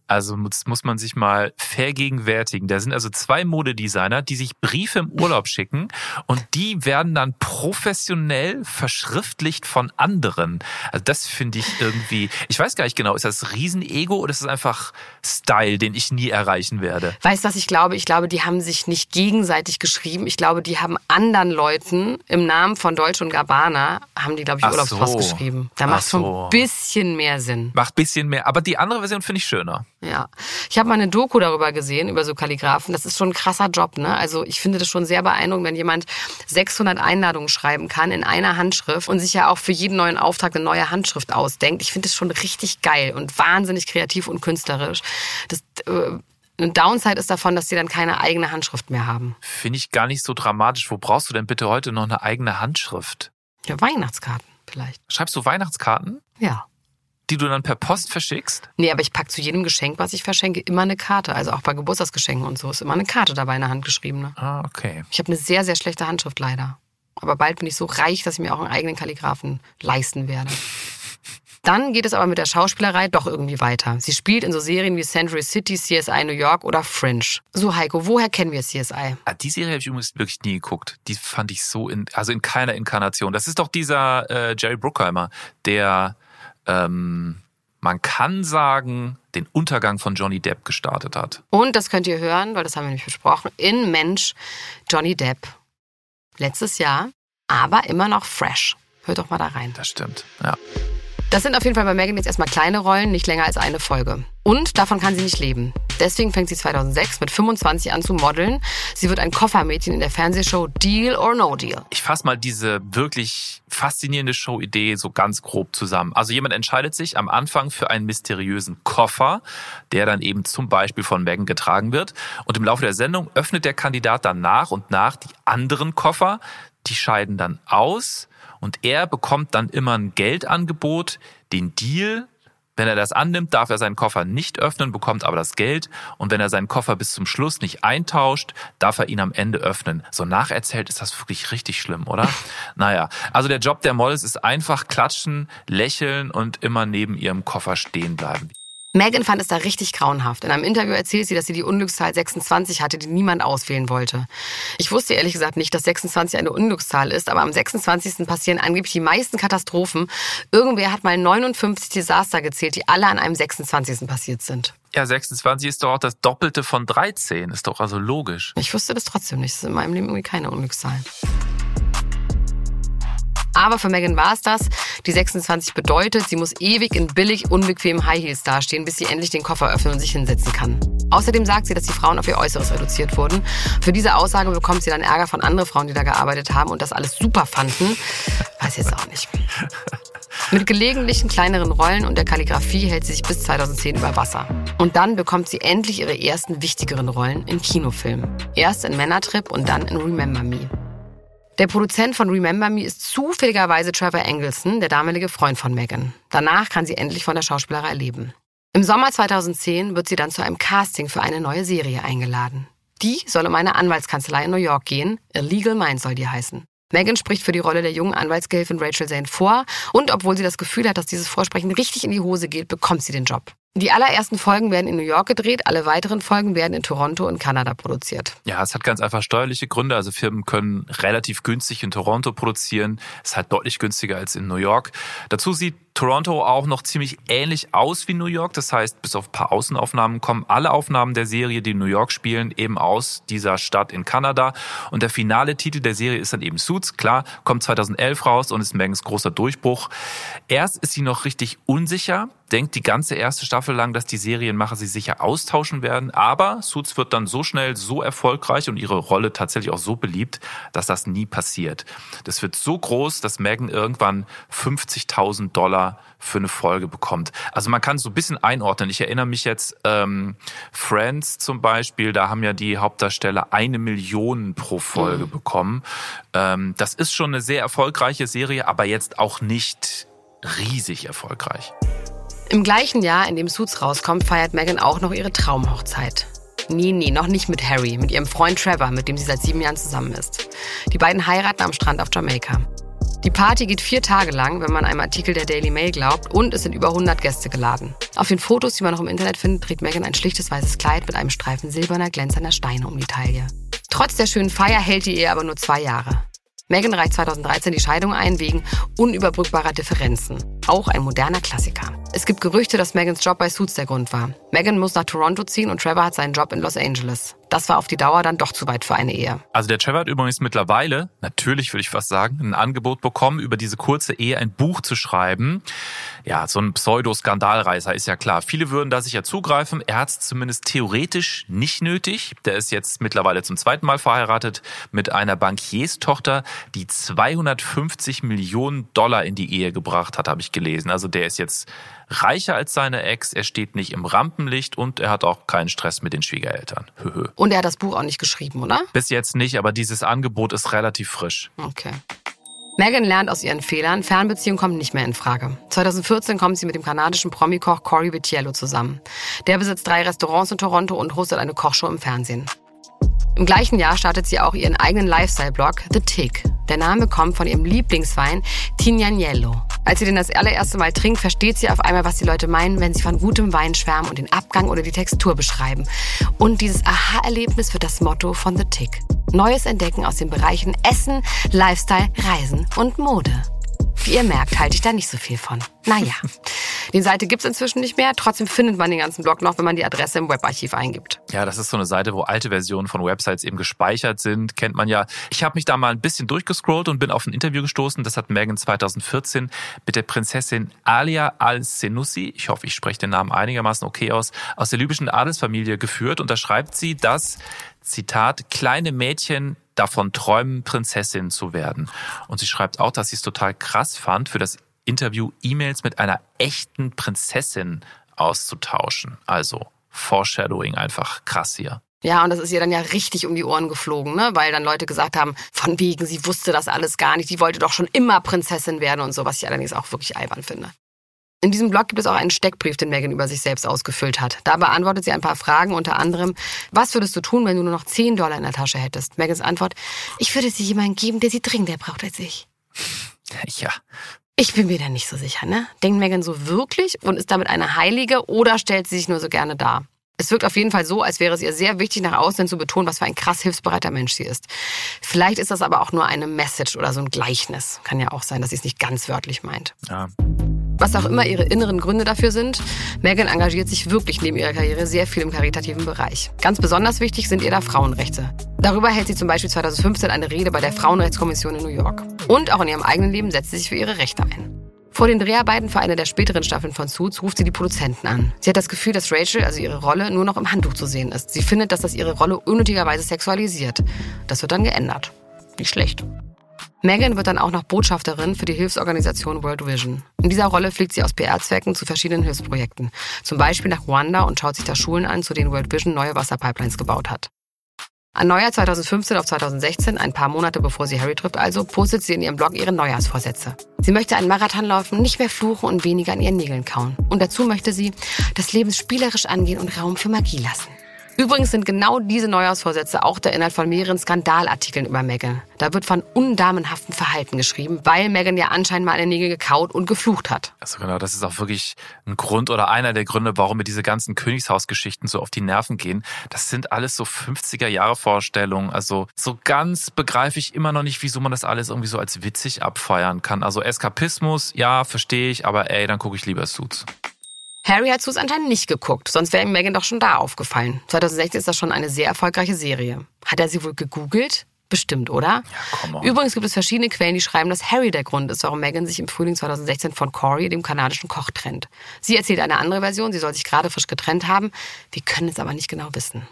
Also muss, muss man sich mal vergegenwärtigen. Da sind also zwei Modedesigner, die sich Briefe im Urlaub schicken und die werden dann professionell verschriftlicht von anderen. Also das finde ich irgendwie, ich weiß gar nicht genau, ist das Riesenego oder ist das einfach Style, den ich nie erreichen werde? Weißt du, was ich glaube? Ich glaube, die haben sich nicht gegenseitig geschrieben. Ich glaube, die haben anderen Leuten im Namen von Dolce und Gabbana, haben die, glaube ich, Urlaubspost so. geschrieben. Da Ach macht schon so. ein bisschen mehr Sinn. Macht bisschen mehr, aber die andere Version finde ich schöner. Ja. Ich habe mal eine Doku darüber gesehen, über so Kalligraphen. Das ist schon ein krasser Job, ne? Also ich finde das schon sehr beeindruckend, wenn jemand 600 Einladungen schreiben kann in einer Handschrift und sich ja auch für jeden neuen Auftrag eine neue Handschrift ausdenkt. Ich finde das schon richtig geil und wahnsinnig kreativ und künstlerisch. Das, äh, eine Downside ist davon, dass die dann keine eigene Handschrift mehr haben. Finde ich gar nicht so dramatisch. Wo brauchst du denn bitte heute noch eine eigene Handschrift? Ja, Weihnachtskarten vielleicht. Schreibst du Weihnachtskarten, Ja. Die du dann per Post verschickst? Nee, aber ich pack zu jedem Geschenk, was ich verschenke, immer eine Karte. Also auch bei Geburtstagsgeschenken und so ist immer eine Karte dabei in der Hand geschriebene. Ah, okay. Ich habe eine sehr, sehr schlechte Handschrift leider. Aber bald bin ich so reich, dass ich mir auch einen eigenen Kalligraphen leisten werde. Dann geht es aber mit der Schauspielerei doch irgendwie weiter. Sie spielt in so Serien wie Century City, CSI New York oder Fringe. So Heiko, woher kennen wir CSI? Ah, die Serie habe ich übrigens wirklich nie geguckt. Die fand ich so in, also in keiner Inkarnation. Das ist doch dieser äh, Jerry Bruckheimer, der, ähm, man kann sagen, den Untergang von Johnny Depp gestartet hat. Und das könnt ihr hören, weil das haben wir nämlich besprochen, in Mensch Johnny Depp. Letztes Jahr, aber immer noch fresh. Hört doch mal da rein. Das stimmt. Ja. Das sind auf jeden Fall bei Megan jetzt erstmal kleine Rollen, nicht länger als eine Folge. Und davon kann sie nicht leben. Deswegen fängt sie 2006 mit 25 an zu modeln. Sie wird ein Koffermädchen in der Fernsehshow Deal or No Deal. Ich fasse mal diese wirklich faszinierende Show-Idee so ganz grob zusammen. Also jemand entscheidet sich am Anfang für einen mysteriösen Koffer, der dann eben zum Beispiel von Megan getragen wird. Und im Laufe der Sendung öffnet der Kandidat dann nach und nach die anderen Koffer. Die scheiden dann aus und er bekommt dann immer ein Geldangebot, den Deal. Wenn er das annimmt, darf er seinen Koffer nicht öffnen, bekommt aber das Geld. Und wenn er seinen Koffer bis zum Schluss nicht eintauscht, darf er ihn am Ende öffnen. So nacherzählt ist das wirklich richtig schlimm, oder? [laughs] naja, also der Job der Models ist einfach klatschen, lächeln und immer neben ihrem Koffer stehen bleiben. Megan fand es da richtig grauenhaft. In einem Interview erzählt sie, dass sie die Unglückszahl 26 hatte, die niemand auswählen wollte. Ich wusste ehrlich gesagt nicht, dass 26 eine Unglückszahl ist, aber am 26. passieren angeblich die meisten Katastrophen. Irgendwer hat mal 59 Desaster gezählt, die alle an einem 26. passiert sind. Ja, 26 ist doch auch das Doppelte von 13. Ist doch also logisch. Ich wusste das trotzdem nicht. Das ist in meinem Leben irgendwie keine Unglückszahl. Aber für Megan war es das. Die 26 bedeutet, sie muss ewig in billig, unbequemen High Heels dastehen, bis sie endlich den Koffer öffnen und sich hinsetzen kann. Außerdem sagt sie, dass die Frauen auf ihr Äußeres reduziert wurden. Für diese Aussage bekommt sie dann Ärger von anderen Frauen, die da gearbeitet haben und das alles super fanden. Weiß jetzt auch nicht. [laughs] Mit gelegentlichen kleineren Rollen und der Kalligrafie hält sie sich bis 2010 über Wasser. Und dann bekommt sie endlich ihre ersten wichtigeren Rollen in Kinofilmen. Erst in Männertrip und dann in Remember Me. Der Produzent von Remember Me ist zufälligerweise Trevor Engelson, der damalige Freund von Megan. Danach kann sie endlich von der Schauspielerei leben. Im Sommer 2010 wird sie dann zu einem Casting für eine neue Serie eingeladen. Die soll um eine Anwaltskanzlei in New York gehen. Illegal Minds soll die heißen. Megan spricht für die Rolle der jungen Anwaltsgehilfin Rachel Zane vor und obwohl sie das Gefühl hat, dass dieses Vorsprechen richtig in die Hose geht, bekommt sie den Job. Die allerersten Folgen werden in New York gedreht, alle weiteren Folgen werden in Toronto und Kanada produziert. Ja, es hat ganz einfach steuerliche Gründe. Also Firmen können relativ günstig in Toronto produzieren. Es ist halt deutlich günstiger als in New York. Dazu sieht Toronto auch noch ziemlich ähnlich aus wie New York. Das heißt, bis auf ein paar Außenaufnahmen kommen alle Aufnahmen der Serie, die in New York spielen, eben aus dieser Stadt in Kanada. Und der finale Titel der Serie ist dann eben Suits. Klar, kommt 2011 raus und ist Megans großer Durchbruch. Erst ist sie noch richtig unsicher, denkt die ganze erste Staffel lang, dass die Serienmacher sie sicher austauschen werden. Aber Suits wird dann so schnell so erfolgreich und ihre Rolle tatsächlich auch so beliebt, dass das nie passiert. Das wird so groß, dass Megan irgendwann 50.000 Dollar für eine Folge bekommt. Also man kann so ein bisschen einordnen. Ich erinnere mich jetzt, ähm, Friends zum Beispiel, da haben ja die Hauptdarsteller eine Million pro Folge mhm. bekommen. Ähm, das ist schon eine sehr erfolgreiche Serie, aber jetzt auch nicht riesig erfolgreich. Im gleichen Jahr, in dem Suits rauskommt, feiert Megan auch noch ihre Traumhochzeit. Nee, nee, noch nicht mit Harry, mit ihrem Freund Trevor, mit dem sie seit sieben Jahren zusammen ist. Die beiden heiraten am Strand auf Jamaika. Die Party geht vier Tage lang, wenn man einem Artikel der Daily Mail glaubt, und es sind über 100 Gäste geladen. Auf den Fotos, die man noch im Internet findet, trägt Megan ein schlichtes weißes Kleid mit einem Streifen silberner, glänzender Steine um die Taille. Trotz der schönen Feier hält die Ehe aber nur zwei Jahre. Megan reicht 2013 die Scheidung ein wegen unüberbrückbarer Differenzen. Auch ein moderner Klassiker. Es gibt Gerüchte, dass Megans Job bei Suits der Grund war. Megan muss nach Toronto ziehen und Trevor hat seinen Job in Los Angeles. Das war auf die Dauer dann doch zu weit für eine Ehe. Also der Trevor hat übrigens mittlerweile, natürlich würde ich fast sagen, ein Angebot bekommen, über diese kurze Ehe ein Buch zu schreiben. Ja, so ein Pseudo-Skandalreißer ist ja klar. Viele würden da sicher zugreifen. Er hat es zumindest theoretisch nicht nötig. Der ist jetzt mittlerweile zum zweiten Mal verheiratet mit einer Bankierstochter, die 250 Millionen Dollar in die Ehe gebracht hat, habe ich gelesen. Also der ist jetzt reicher als seine Ex, er steht nicht im Rampenlicht und er hat auch keinen Stress mit den Schwiegereltern. und er hat das Buch auch nicht geschrieben, oder? Bis jetzt nicht, aber dieses Angebot ist relativ frisch. Okay. Megan lernt aus ihren Fehlern. Fernbeziehung kommt nicht mehr in Frage. 2014 kommt sie mit dem kanadischen Promikoch Cory Vitiello zusammen. Der besitzt drei Restaurants in Toronto und hostet eine Kochshow im Fernsehen. Im gleichen Jahr startet sie auch ihren eigenen Lifestyle-Blog The Tick. Der Name kommt von ihrem Lieblingswein Tignaniello. Als sie den das allererste Mal trinkt, versteht sie auf einmal, was die Leute meinen, wenn sie von gutem Wein schwärmen und den Abgang oder die Textur beschreiben. Und dieses Aha-Erlebnis wird das Motto von The Tick. Neues Entdecken aus den Bereichen Essen, Lifestyle, Reisen und Mode. Wie ihr merkt, halte ich da nicht so viel von. Naja, [laughs] die Seite gibt's inzwischen nicht mehr. Trotzdem findet man den ganzen Blog noch, wenn man die Adresse im Webarchiv eingibt. Ja, das ist so eine Seite, wo alte Versionen von Websites eben gespeichert sind. Kennt man ja. Ich habe mich da mal ein bisschen durchgescrollt und bin auf ein Interview gestoßen. Das hat Megan 2014 mit der Prinzessin Alia al-Senussi, ich hoffe, ich spreche den Namen einigermaßen okay aus, aus der libyschen Adelsfamilie geführt. Und da schreibt sie, dass, Zitat, kleine Mädchen davon träumen, Prinzessin zu werden. Und sie schreibt auch, dass sie es total krass fand, für das Interview E-Mails mit einer echten Prinzessin auszutauschen. Also Foreshadowing einfach krass hier. Ja, und das ist ihr dann ja richtig um die Ohren geflogen, ne? weil dann Leute gesagt haben, von wegen, sie wusste das alles gar nicht, die wollte doch schon immer Prinzessin werden und so, was ich allerdings auch wirklich albern finde. In diesem Blog gibt es auch einen Steckbrief, den Megan über sich selbst ausgefüllt hat. Da beantwortet sie ein paar Fragen, unter anderem, was würdest du tun, wenn du nur noch 10 Dollar in der Tasche hättest? Megans Antwort, ich würde sie jemandem geben, der sie dringender braucht als ich. Ja. Ich bin mir da nicht so sicher, ne? Denkt Megan so wirklich und ist damit eine Heilige oder stellt sie sich nur so gerne dar? Es wirkt auf jeden Fall so, als wäre es ihr sehr wichtig, nach außen zu betonen, was für ein krass hilfsbereiter Mensch sie ist. Vielleicht ist das aber auch nur eine Message oder so ein Gleichnis. Kann ja auch sein, dass sie es nicht ganz wörtlich meint. Ja. Was auch immer ihre inneren Gründe dafür sind, Megan engagiert sich wirklich neben ihrer Karriere sehr viel im karitativen Bereich. Ganz besonders wichtig sind ihr da Frauenrechte. Darüber hält sie zum Beispiel 2015 eine Rede bei der Frauenrechtskommission in New York. Und auch in ihrem eigenen Leben setzt sie sich für ihre Rechte ein. Vor den Dreharbeiten für eine der späteren Staffeln von Suits ruft sie die Produzenten an. Sie hat das Gefühl, dass Rachel, also ihre Rolle, nur noch im Handtuch zu sehen ist. Sie findet, dass das ihre Rolle unnötigerweise sexualisiert. Das wird dann geändert. Nicht schlecht. Megan wird dann auch noch Botschafterin für die Hilfsorganisation World Vision. In dieser Rolle fliegt sie aus PR-Zwecken zu verschiedenen Hilfsprojekten. Zum Beispiel nach Ruanda und schaut sich da Schulen an, zu denen World Vision neue Wasserpipelines gebaut hat. An Neujahr 2015 auf 2016, ein paar Monate bevor sie Harry trifft also, postet sie in ihrem Blog ihre Neujahrsvorsätze. Sie möchte einen Marathon laufen, nicht mehr fluchen und weniger an ihren Nägeln kauen. Und dazu möchte sie das Leben spielerisch angehen und Raum für Magie lassen. Übrigens sind genau diese Neujahrsvorsätze auch der Inhalt von mehreren Skandalartikeln über Meghan. Da wird von undamenhaftem Verhalten geschrieben, weil Meghan ja anscheinend mal eine Nägel gekaut und geflucht hat. Also genau, das ist auch wirklich ein Grund oder einer der Gründe, warum mir diese ganzen Königshausgeschichten so auf die Nerven gehen. Das sind alles so 50er Jahre Vorstellungen. Also so ganz begreife ich immer noch nicht, wieso man das alles irgendwie so als witzig abfeiern kann. Also Eskapismus, ja, verstehe ich, aber ey, dann gucke ich lieber Suits. Harry hat Suits anscheinend nicht geguckt, sonst wäre ihm Meghan doch schon da aufgefallen. 2016 ist das schon eine sehr erfolgreiche Serie. Hat er sie wohl gegoogelt? Bestimmt, oder? Ja. Übrigens gibt es verschiedene Quellen, die schreiben, dass Harry der Grund ist, warum Meghan sich im Frühling 2016 von Corey, dem kanadischen Koch, trennt. Sie erzählt eine andere Version, sie soll sich gerade frisch getrennt haben. Wir können es aber nicht genau wissen.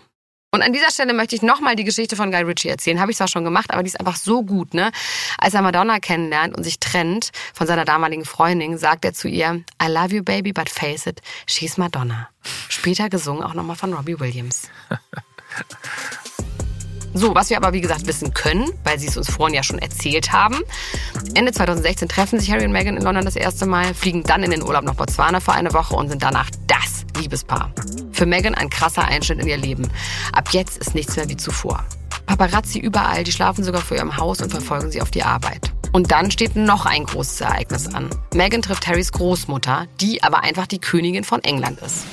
Und an dieser Stelle möchte ich nochmal die Geschichte von Guy Ritchie erzählen. Habe ich zwar schon gemacht, aber die ist einfach so gut. Ne? Als er Madonna kennenlernt und sich trennt von seiner damaligen Freundin, sagt er zu ihr, I love you baby, but face it, she's Madonna. Später gesungen auch nochmal von Robbie Williams. [laughs] So, was wir aber wie gesagt wissen können, weil sie es uns vorhin ja schon erzählt haben. Ende 2016 treffen sich Harry und Meghan in London das erste Mal, fliegen dann in den Urlaub nach Botswana für eine Woche und sind danach das Liebespaar. Für Meghan ein krasser Einschnitt in ihr Leben. Ab jetzt ist nichts mehr wie zuvor. Paparazzi überall, die schlafen sogar vor ihrem Haus und verfolgen sie auf die Arbeit. Und dann steht noch ein großes Ereignis an. Meghan trifft Harrys Großmutter, die aber einfach die Königin von England ist.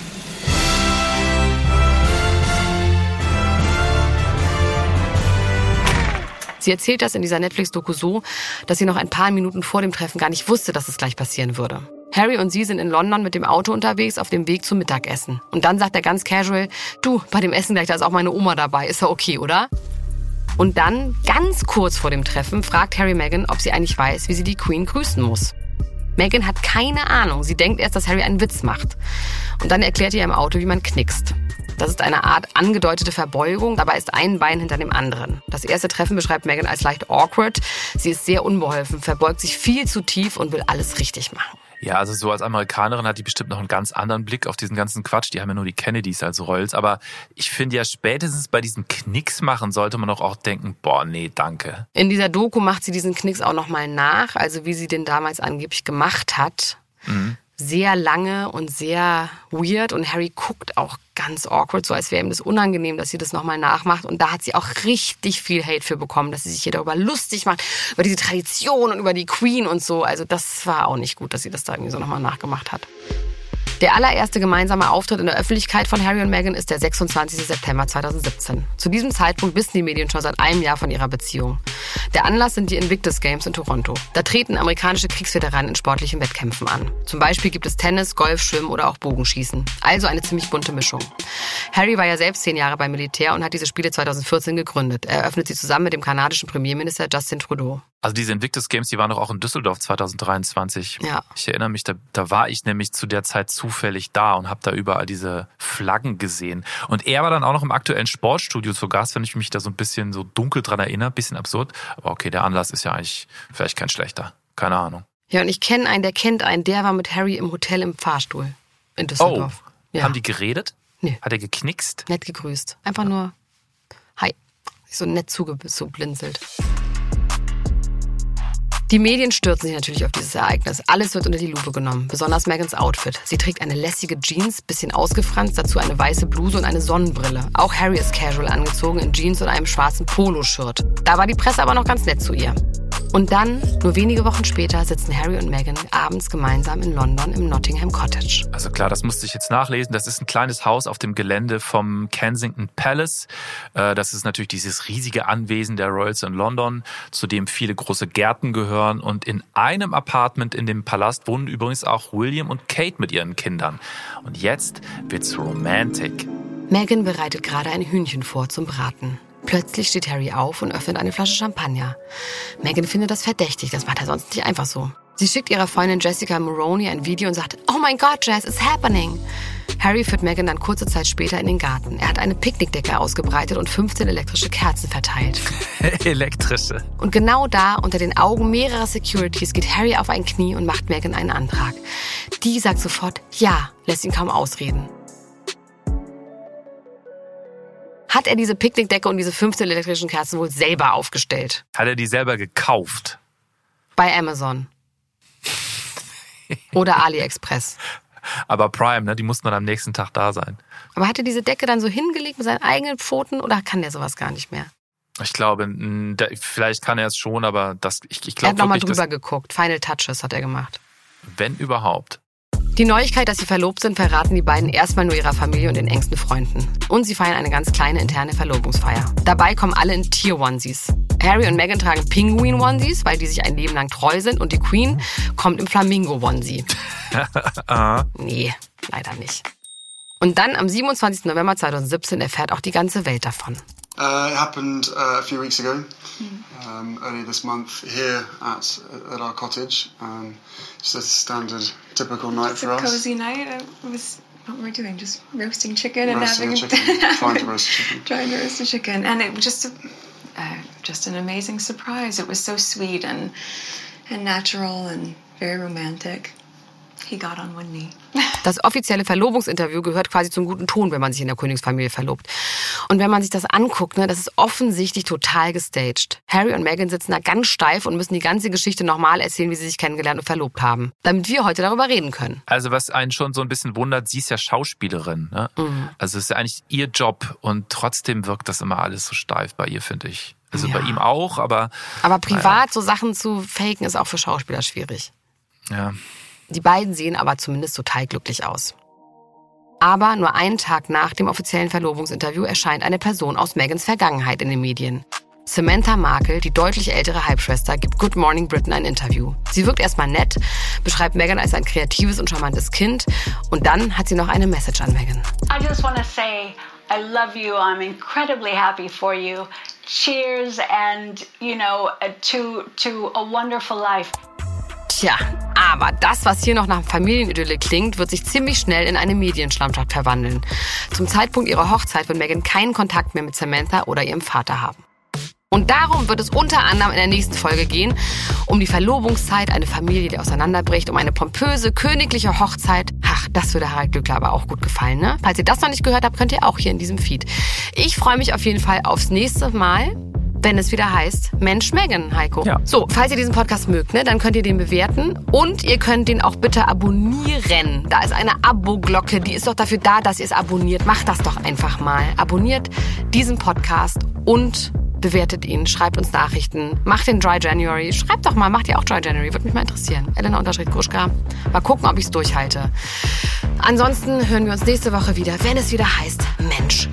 Sie erzählt das in dieser Netflix-Doku so, dass sie noch ein paar Minuten vor dem Treffen gar nicht wusste, dass es gleich passieren würde. Harry und sie sind in London mit dem Auto unterwegs auf dem Weg zum Mittagessen. Und dann sagt er ganz casual, du, bei dem Essen gleich, da ist auch meine Oma dabei. Ist ja okay, oder? Und dann, ganz kurz vor dem Treffen, fragt Harry Meghan, ob sie eigentlich weiß, wie sie die Queen grüßen muss. Meghan hat keine Ahnung. Sie denkt erst, dass Harry einen Witz macht. Und dann erklärt ihr im Auto, wie man knickst. Das ist eine Art angedeutete Verbeugung, dabei ist ein Bein hinter dem anderen. Das erste Treffen beschreibt Megan als leicht awkward. Sie ist sehr unbeholfen, verbeugt sich viel zu tief und will alles richtig machen. Ja, also so als Amerikanerin hat die bestimmt noch einen ganz anderen Blick auf diesen ganzen Quatsch. Die haben ja nur die Kennedys als Rolls. Aber ich finde ja spätestens bei diesen Knicks machen sollte man doch auch denken, boah, nee, danke. In dieser Doku macht sie diesen Knicks auch nochmal nach, also wie sie den damals angeblich gemacht hat. Mhm sehr lange und sehr weird und Harry guckt auch ganz awkward, so als wäre ihm das unangenehm, dass sie das nochmal nachmacht. Und da hat sie auch richtig viel Hate für bekommen, dass sie sich hier darüber lustig macht, über diese Tradition und über die Queen und so. Also das war auch nicht gut, dass sie das da irgendwie so nochmal nachgemacht hat. Der allererste gemeinsame Auftritt in der Öffentlichkeit von Harry und Meghan ist der 26. September 2017. Zu diesem Zeitpunkt wissen die Medien schon seit einem Jahr von ihrer Beziehung. Der Anlass sind die Invictus Games in Toronto. Da treten amerikanische Kriegsveteranen in sportlichen Wettkämpfen an. Zum Beispiel gibt es Tennis, Golf, Schwimmen oder auch Bogenschießen. Also eine ziemlich bunte Mischung. Harry war ja selbst zehn Jahre beim Militär und hat diese Spiele 2014 gegründet. Er eröffnet sie zusammen mit dem kanadischen Premierminister Justin Trudeau. Also diese Invictus Games, die waren doch auch in Düsseldorf 2023. Ja. Ich erinnere mich, da, da war ich nämlich zu der Zeit zufällig da und habe da überall diese Flaggen gesehen. Und er war dann auch noch im aktuellen Sportstudio zu Gast, wenn ich mich da so ein bisschen so dunkel dran erinnere. Bisschen absurd. Aber okay, der Anlass ist ja eigentlich vielleicht kein schlechter. Keine Ahnung. Ja, und ich kenne einen, der kennt einen, der war mit Harry im Hotel im Fahrstuhl in Düsseldorf. Oh, ja. haben die geredet? Nee. Hat er geknickst? Nett gegrüßt. Einfach nur Hi. So nett zugeblinzelt. Die Medien stürzen sich natürlich auf dieses Ereignis. Alles wird unter die Lupe genommen, besonders Megans Outfit. Sie trägt eine lässige Jeans, bisschen ausgefranst, dazu eine weiße Bluse und eine Sonnenbrille. Auch Harry ist casual angezogen in Jeans und einem schwarzen Poloshirt. Da war die Presse aber noch ganz nett zu ihr. Und dann, nur wenige Wochen später, sitzen Harry und Meghan abends gemeinsam in London im Nottingham Cottage. Also klar, das musste ich jetzt nachlesen. Das ist ein kleines Haus auf dem Gelände vom Kensington Palace. Äh, Das ist natürlich dieses riesige Anwesen der Royals in London, zu dem viele große Gärten gehören. Und in einem Apartment in dem Palast wohnen übrigens auch William und Kate mit ihren Kindern. Und jetzt wird's romantic. Meghan bereitet gerade ein Hühnchen vor zum Braten. Plötzlich steht Harry auf und öffnet eine Flasche Champagner. Meghan findet das verdächtig, das macht er sonst nicht einfach so. Sie schickt ihrer Freundin Jessica Maroney ein Video und sagt, Oh mein Gott, Jess, it's happening. Harry führt Megan dann kurze Zeit später in den Garten. Er hat eine Picknickdecke ausgebreitet und 15 elektrische Kerzen verteilt. [laughs] Elektrische. Und genau da, unter den Augen mehrerer Securities, geht Harry auf ein Knie und macht Megan einen Antrag. Die sagt sofort Ja, lässt ihn kaum ausreden. Hat er diese Picknickdecke und diese 15 elektrischen Kerzen wohl selber aufgestellt? Hat er die selber gekauft? Bei Amazon. Oder AliExpress. Aber Prime, ne, die mussten dann am nächsten Tag da sein. Aber hat er diese Decke dann so hingelegt mit seinen eigenen Pfoten oder kann der sowas gar nicht mehr? Ich glaube, vielleicht kann er es schon, aber das, ich, ich Er hat glaube nochmal drüber geguckt. Final Touches hat er gemacht. wenn überhaupt. Die Neuigkeit, dass sie verlobt sind, verraten die beiden erstmal nur ihrer Familie und den engsten Freunden. Und sie feiern eine ganz kleine interne Verlobungsfeier. Dabei kommen alle in Tier-Onesies. Harry und Meghan tragen Pinguin-Onesies, weil die sich ein Leben lang treu sind. Und die Queen kommt im Flamingo-Onesie. [laughs] nee, leider nicht. Und dann am 27. November 2017 erfährt auch die ganze Welt davon. Uh, it happened uh, a few weeks ago, um, earlier this month, here at at our cottage. Um, just a standard, typical night It's for a us. cozy night. It was what were we doing? Just roasting chicken and having a [laughs] chicken, trying to roast a chicken. trying to roast a chicken, and it was just a, uh, just an amazing surprise. It was so sweet and and natural and very romantic. [laughs] Das offizielle Verlobungsinterview gehört quasi zum guten Ton, wenn man sich in der Königsfamilie verlobt. Und wenn man sich das anguckt, ne, das ist offensichtlich total gestaged. Harry und Meghan sitzen da ganz steif und müssen die ganze Geschichte nochmal erzählen, wie sie sich kennengelernt und verlobt haben. Damit wir heute darüber reden können. Also was einen schon so ein bisschen wundert, sie ist ja Schauspielerin. Ne? Also es ist ja eigentlich ihr Job und trotzdem wirkt das immer alles so steif bei ihr, finde ich. Also bei ihm auch, aber Aber privat so Sachen zu faken ist auch für Schauspieler schwierig. ja. Die beiden sehen aber zumindest total glücklich aus. Aber nur einen Tag nach dem offiziellen Verlobungsinterview erscheint eine Person aus Megans Vergangenheit in den Medien. Samantha Markle, die deutlich ältere Halbschwester, gibt Good Morning Britain ein Interview. Sie wirkt erstmal nett, beschreibt Meghan als ein kreatives und charmantes Kind und dann hat sie noch eine Message an Meghan. I just want to say I love you. I'm incredibly happy for you. Cheers and, you know, to to a wonderful life. Tja, aber das, was hier noch nach Familienidylle klingt, wird sich ziemlich schnell in eine Medienschlammschlacht verwandeln. Zum Zeitpunkt ihrer Hochzeit wird Meghan keinen Kontakt mehr mit Samantha oder ihrem Vater haben. Und darum wird es unter anderem in der nächsten Folge gehen, um die Verlobungszeit, eine Familie, die auseinanderbricht, um eine pompöse, königliche Hochzeit. Ach, das würde Harald Glückler aber auch gut gefallen, ne? Falls ihr das noch nicht gehört habt, könnt ihr auch hier in diesem Feed. Ich freue mich auf jeden Fall aufs nächste Mal, wenn es wieder heißt Mensch Megan, Heiko. Ja. So, falls ihr diesen Podcast mögt, ne, dann könnt ihr den bewerten und ihr könnt den auch bitte abonnieren. Da ist eine Abo-Glocke, die ist doch dafür da, dass ihr es abonniert. Macht das doch einfach mal. Abonniert diesen Podcast und bewertet ihn, schreibt uns Nachrichten, macht den Dry January. Schreibt doch mal, macht ihr auch Dry January? Würde mich mal interessieren. Elena unterstrich Gruschka. Mal gucken, ob ich es durchhalte. Ansonsten hören wir uns nächste Woche wieder, wenn es wieder heißt Mensch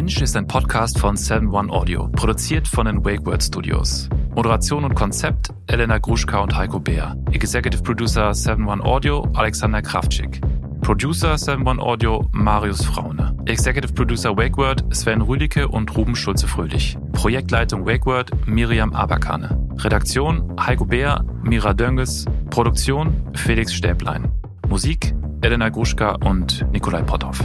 Mensch ist ein Podcast von 7-One Audio, produziert von den WakeWord Studios. Moderation und Konzept Elena Gruschka und Heiko Beer. Executive Producer 7-One Audio Alexander Kraftschick. Producer 7-One Audio Marius Fraune. Executive Producer WakeWord Sven Rüdicke und Ruben Schulze-Fröhlich. Projektleitung WakeWord Miriam Abakane. Redaktion Heiko Beer, Mira Dönges. Produktion Felix Stäblein. Musik Elena Gruschka und Nikolai Potthoff.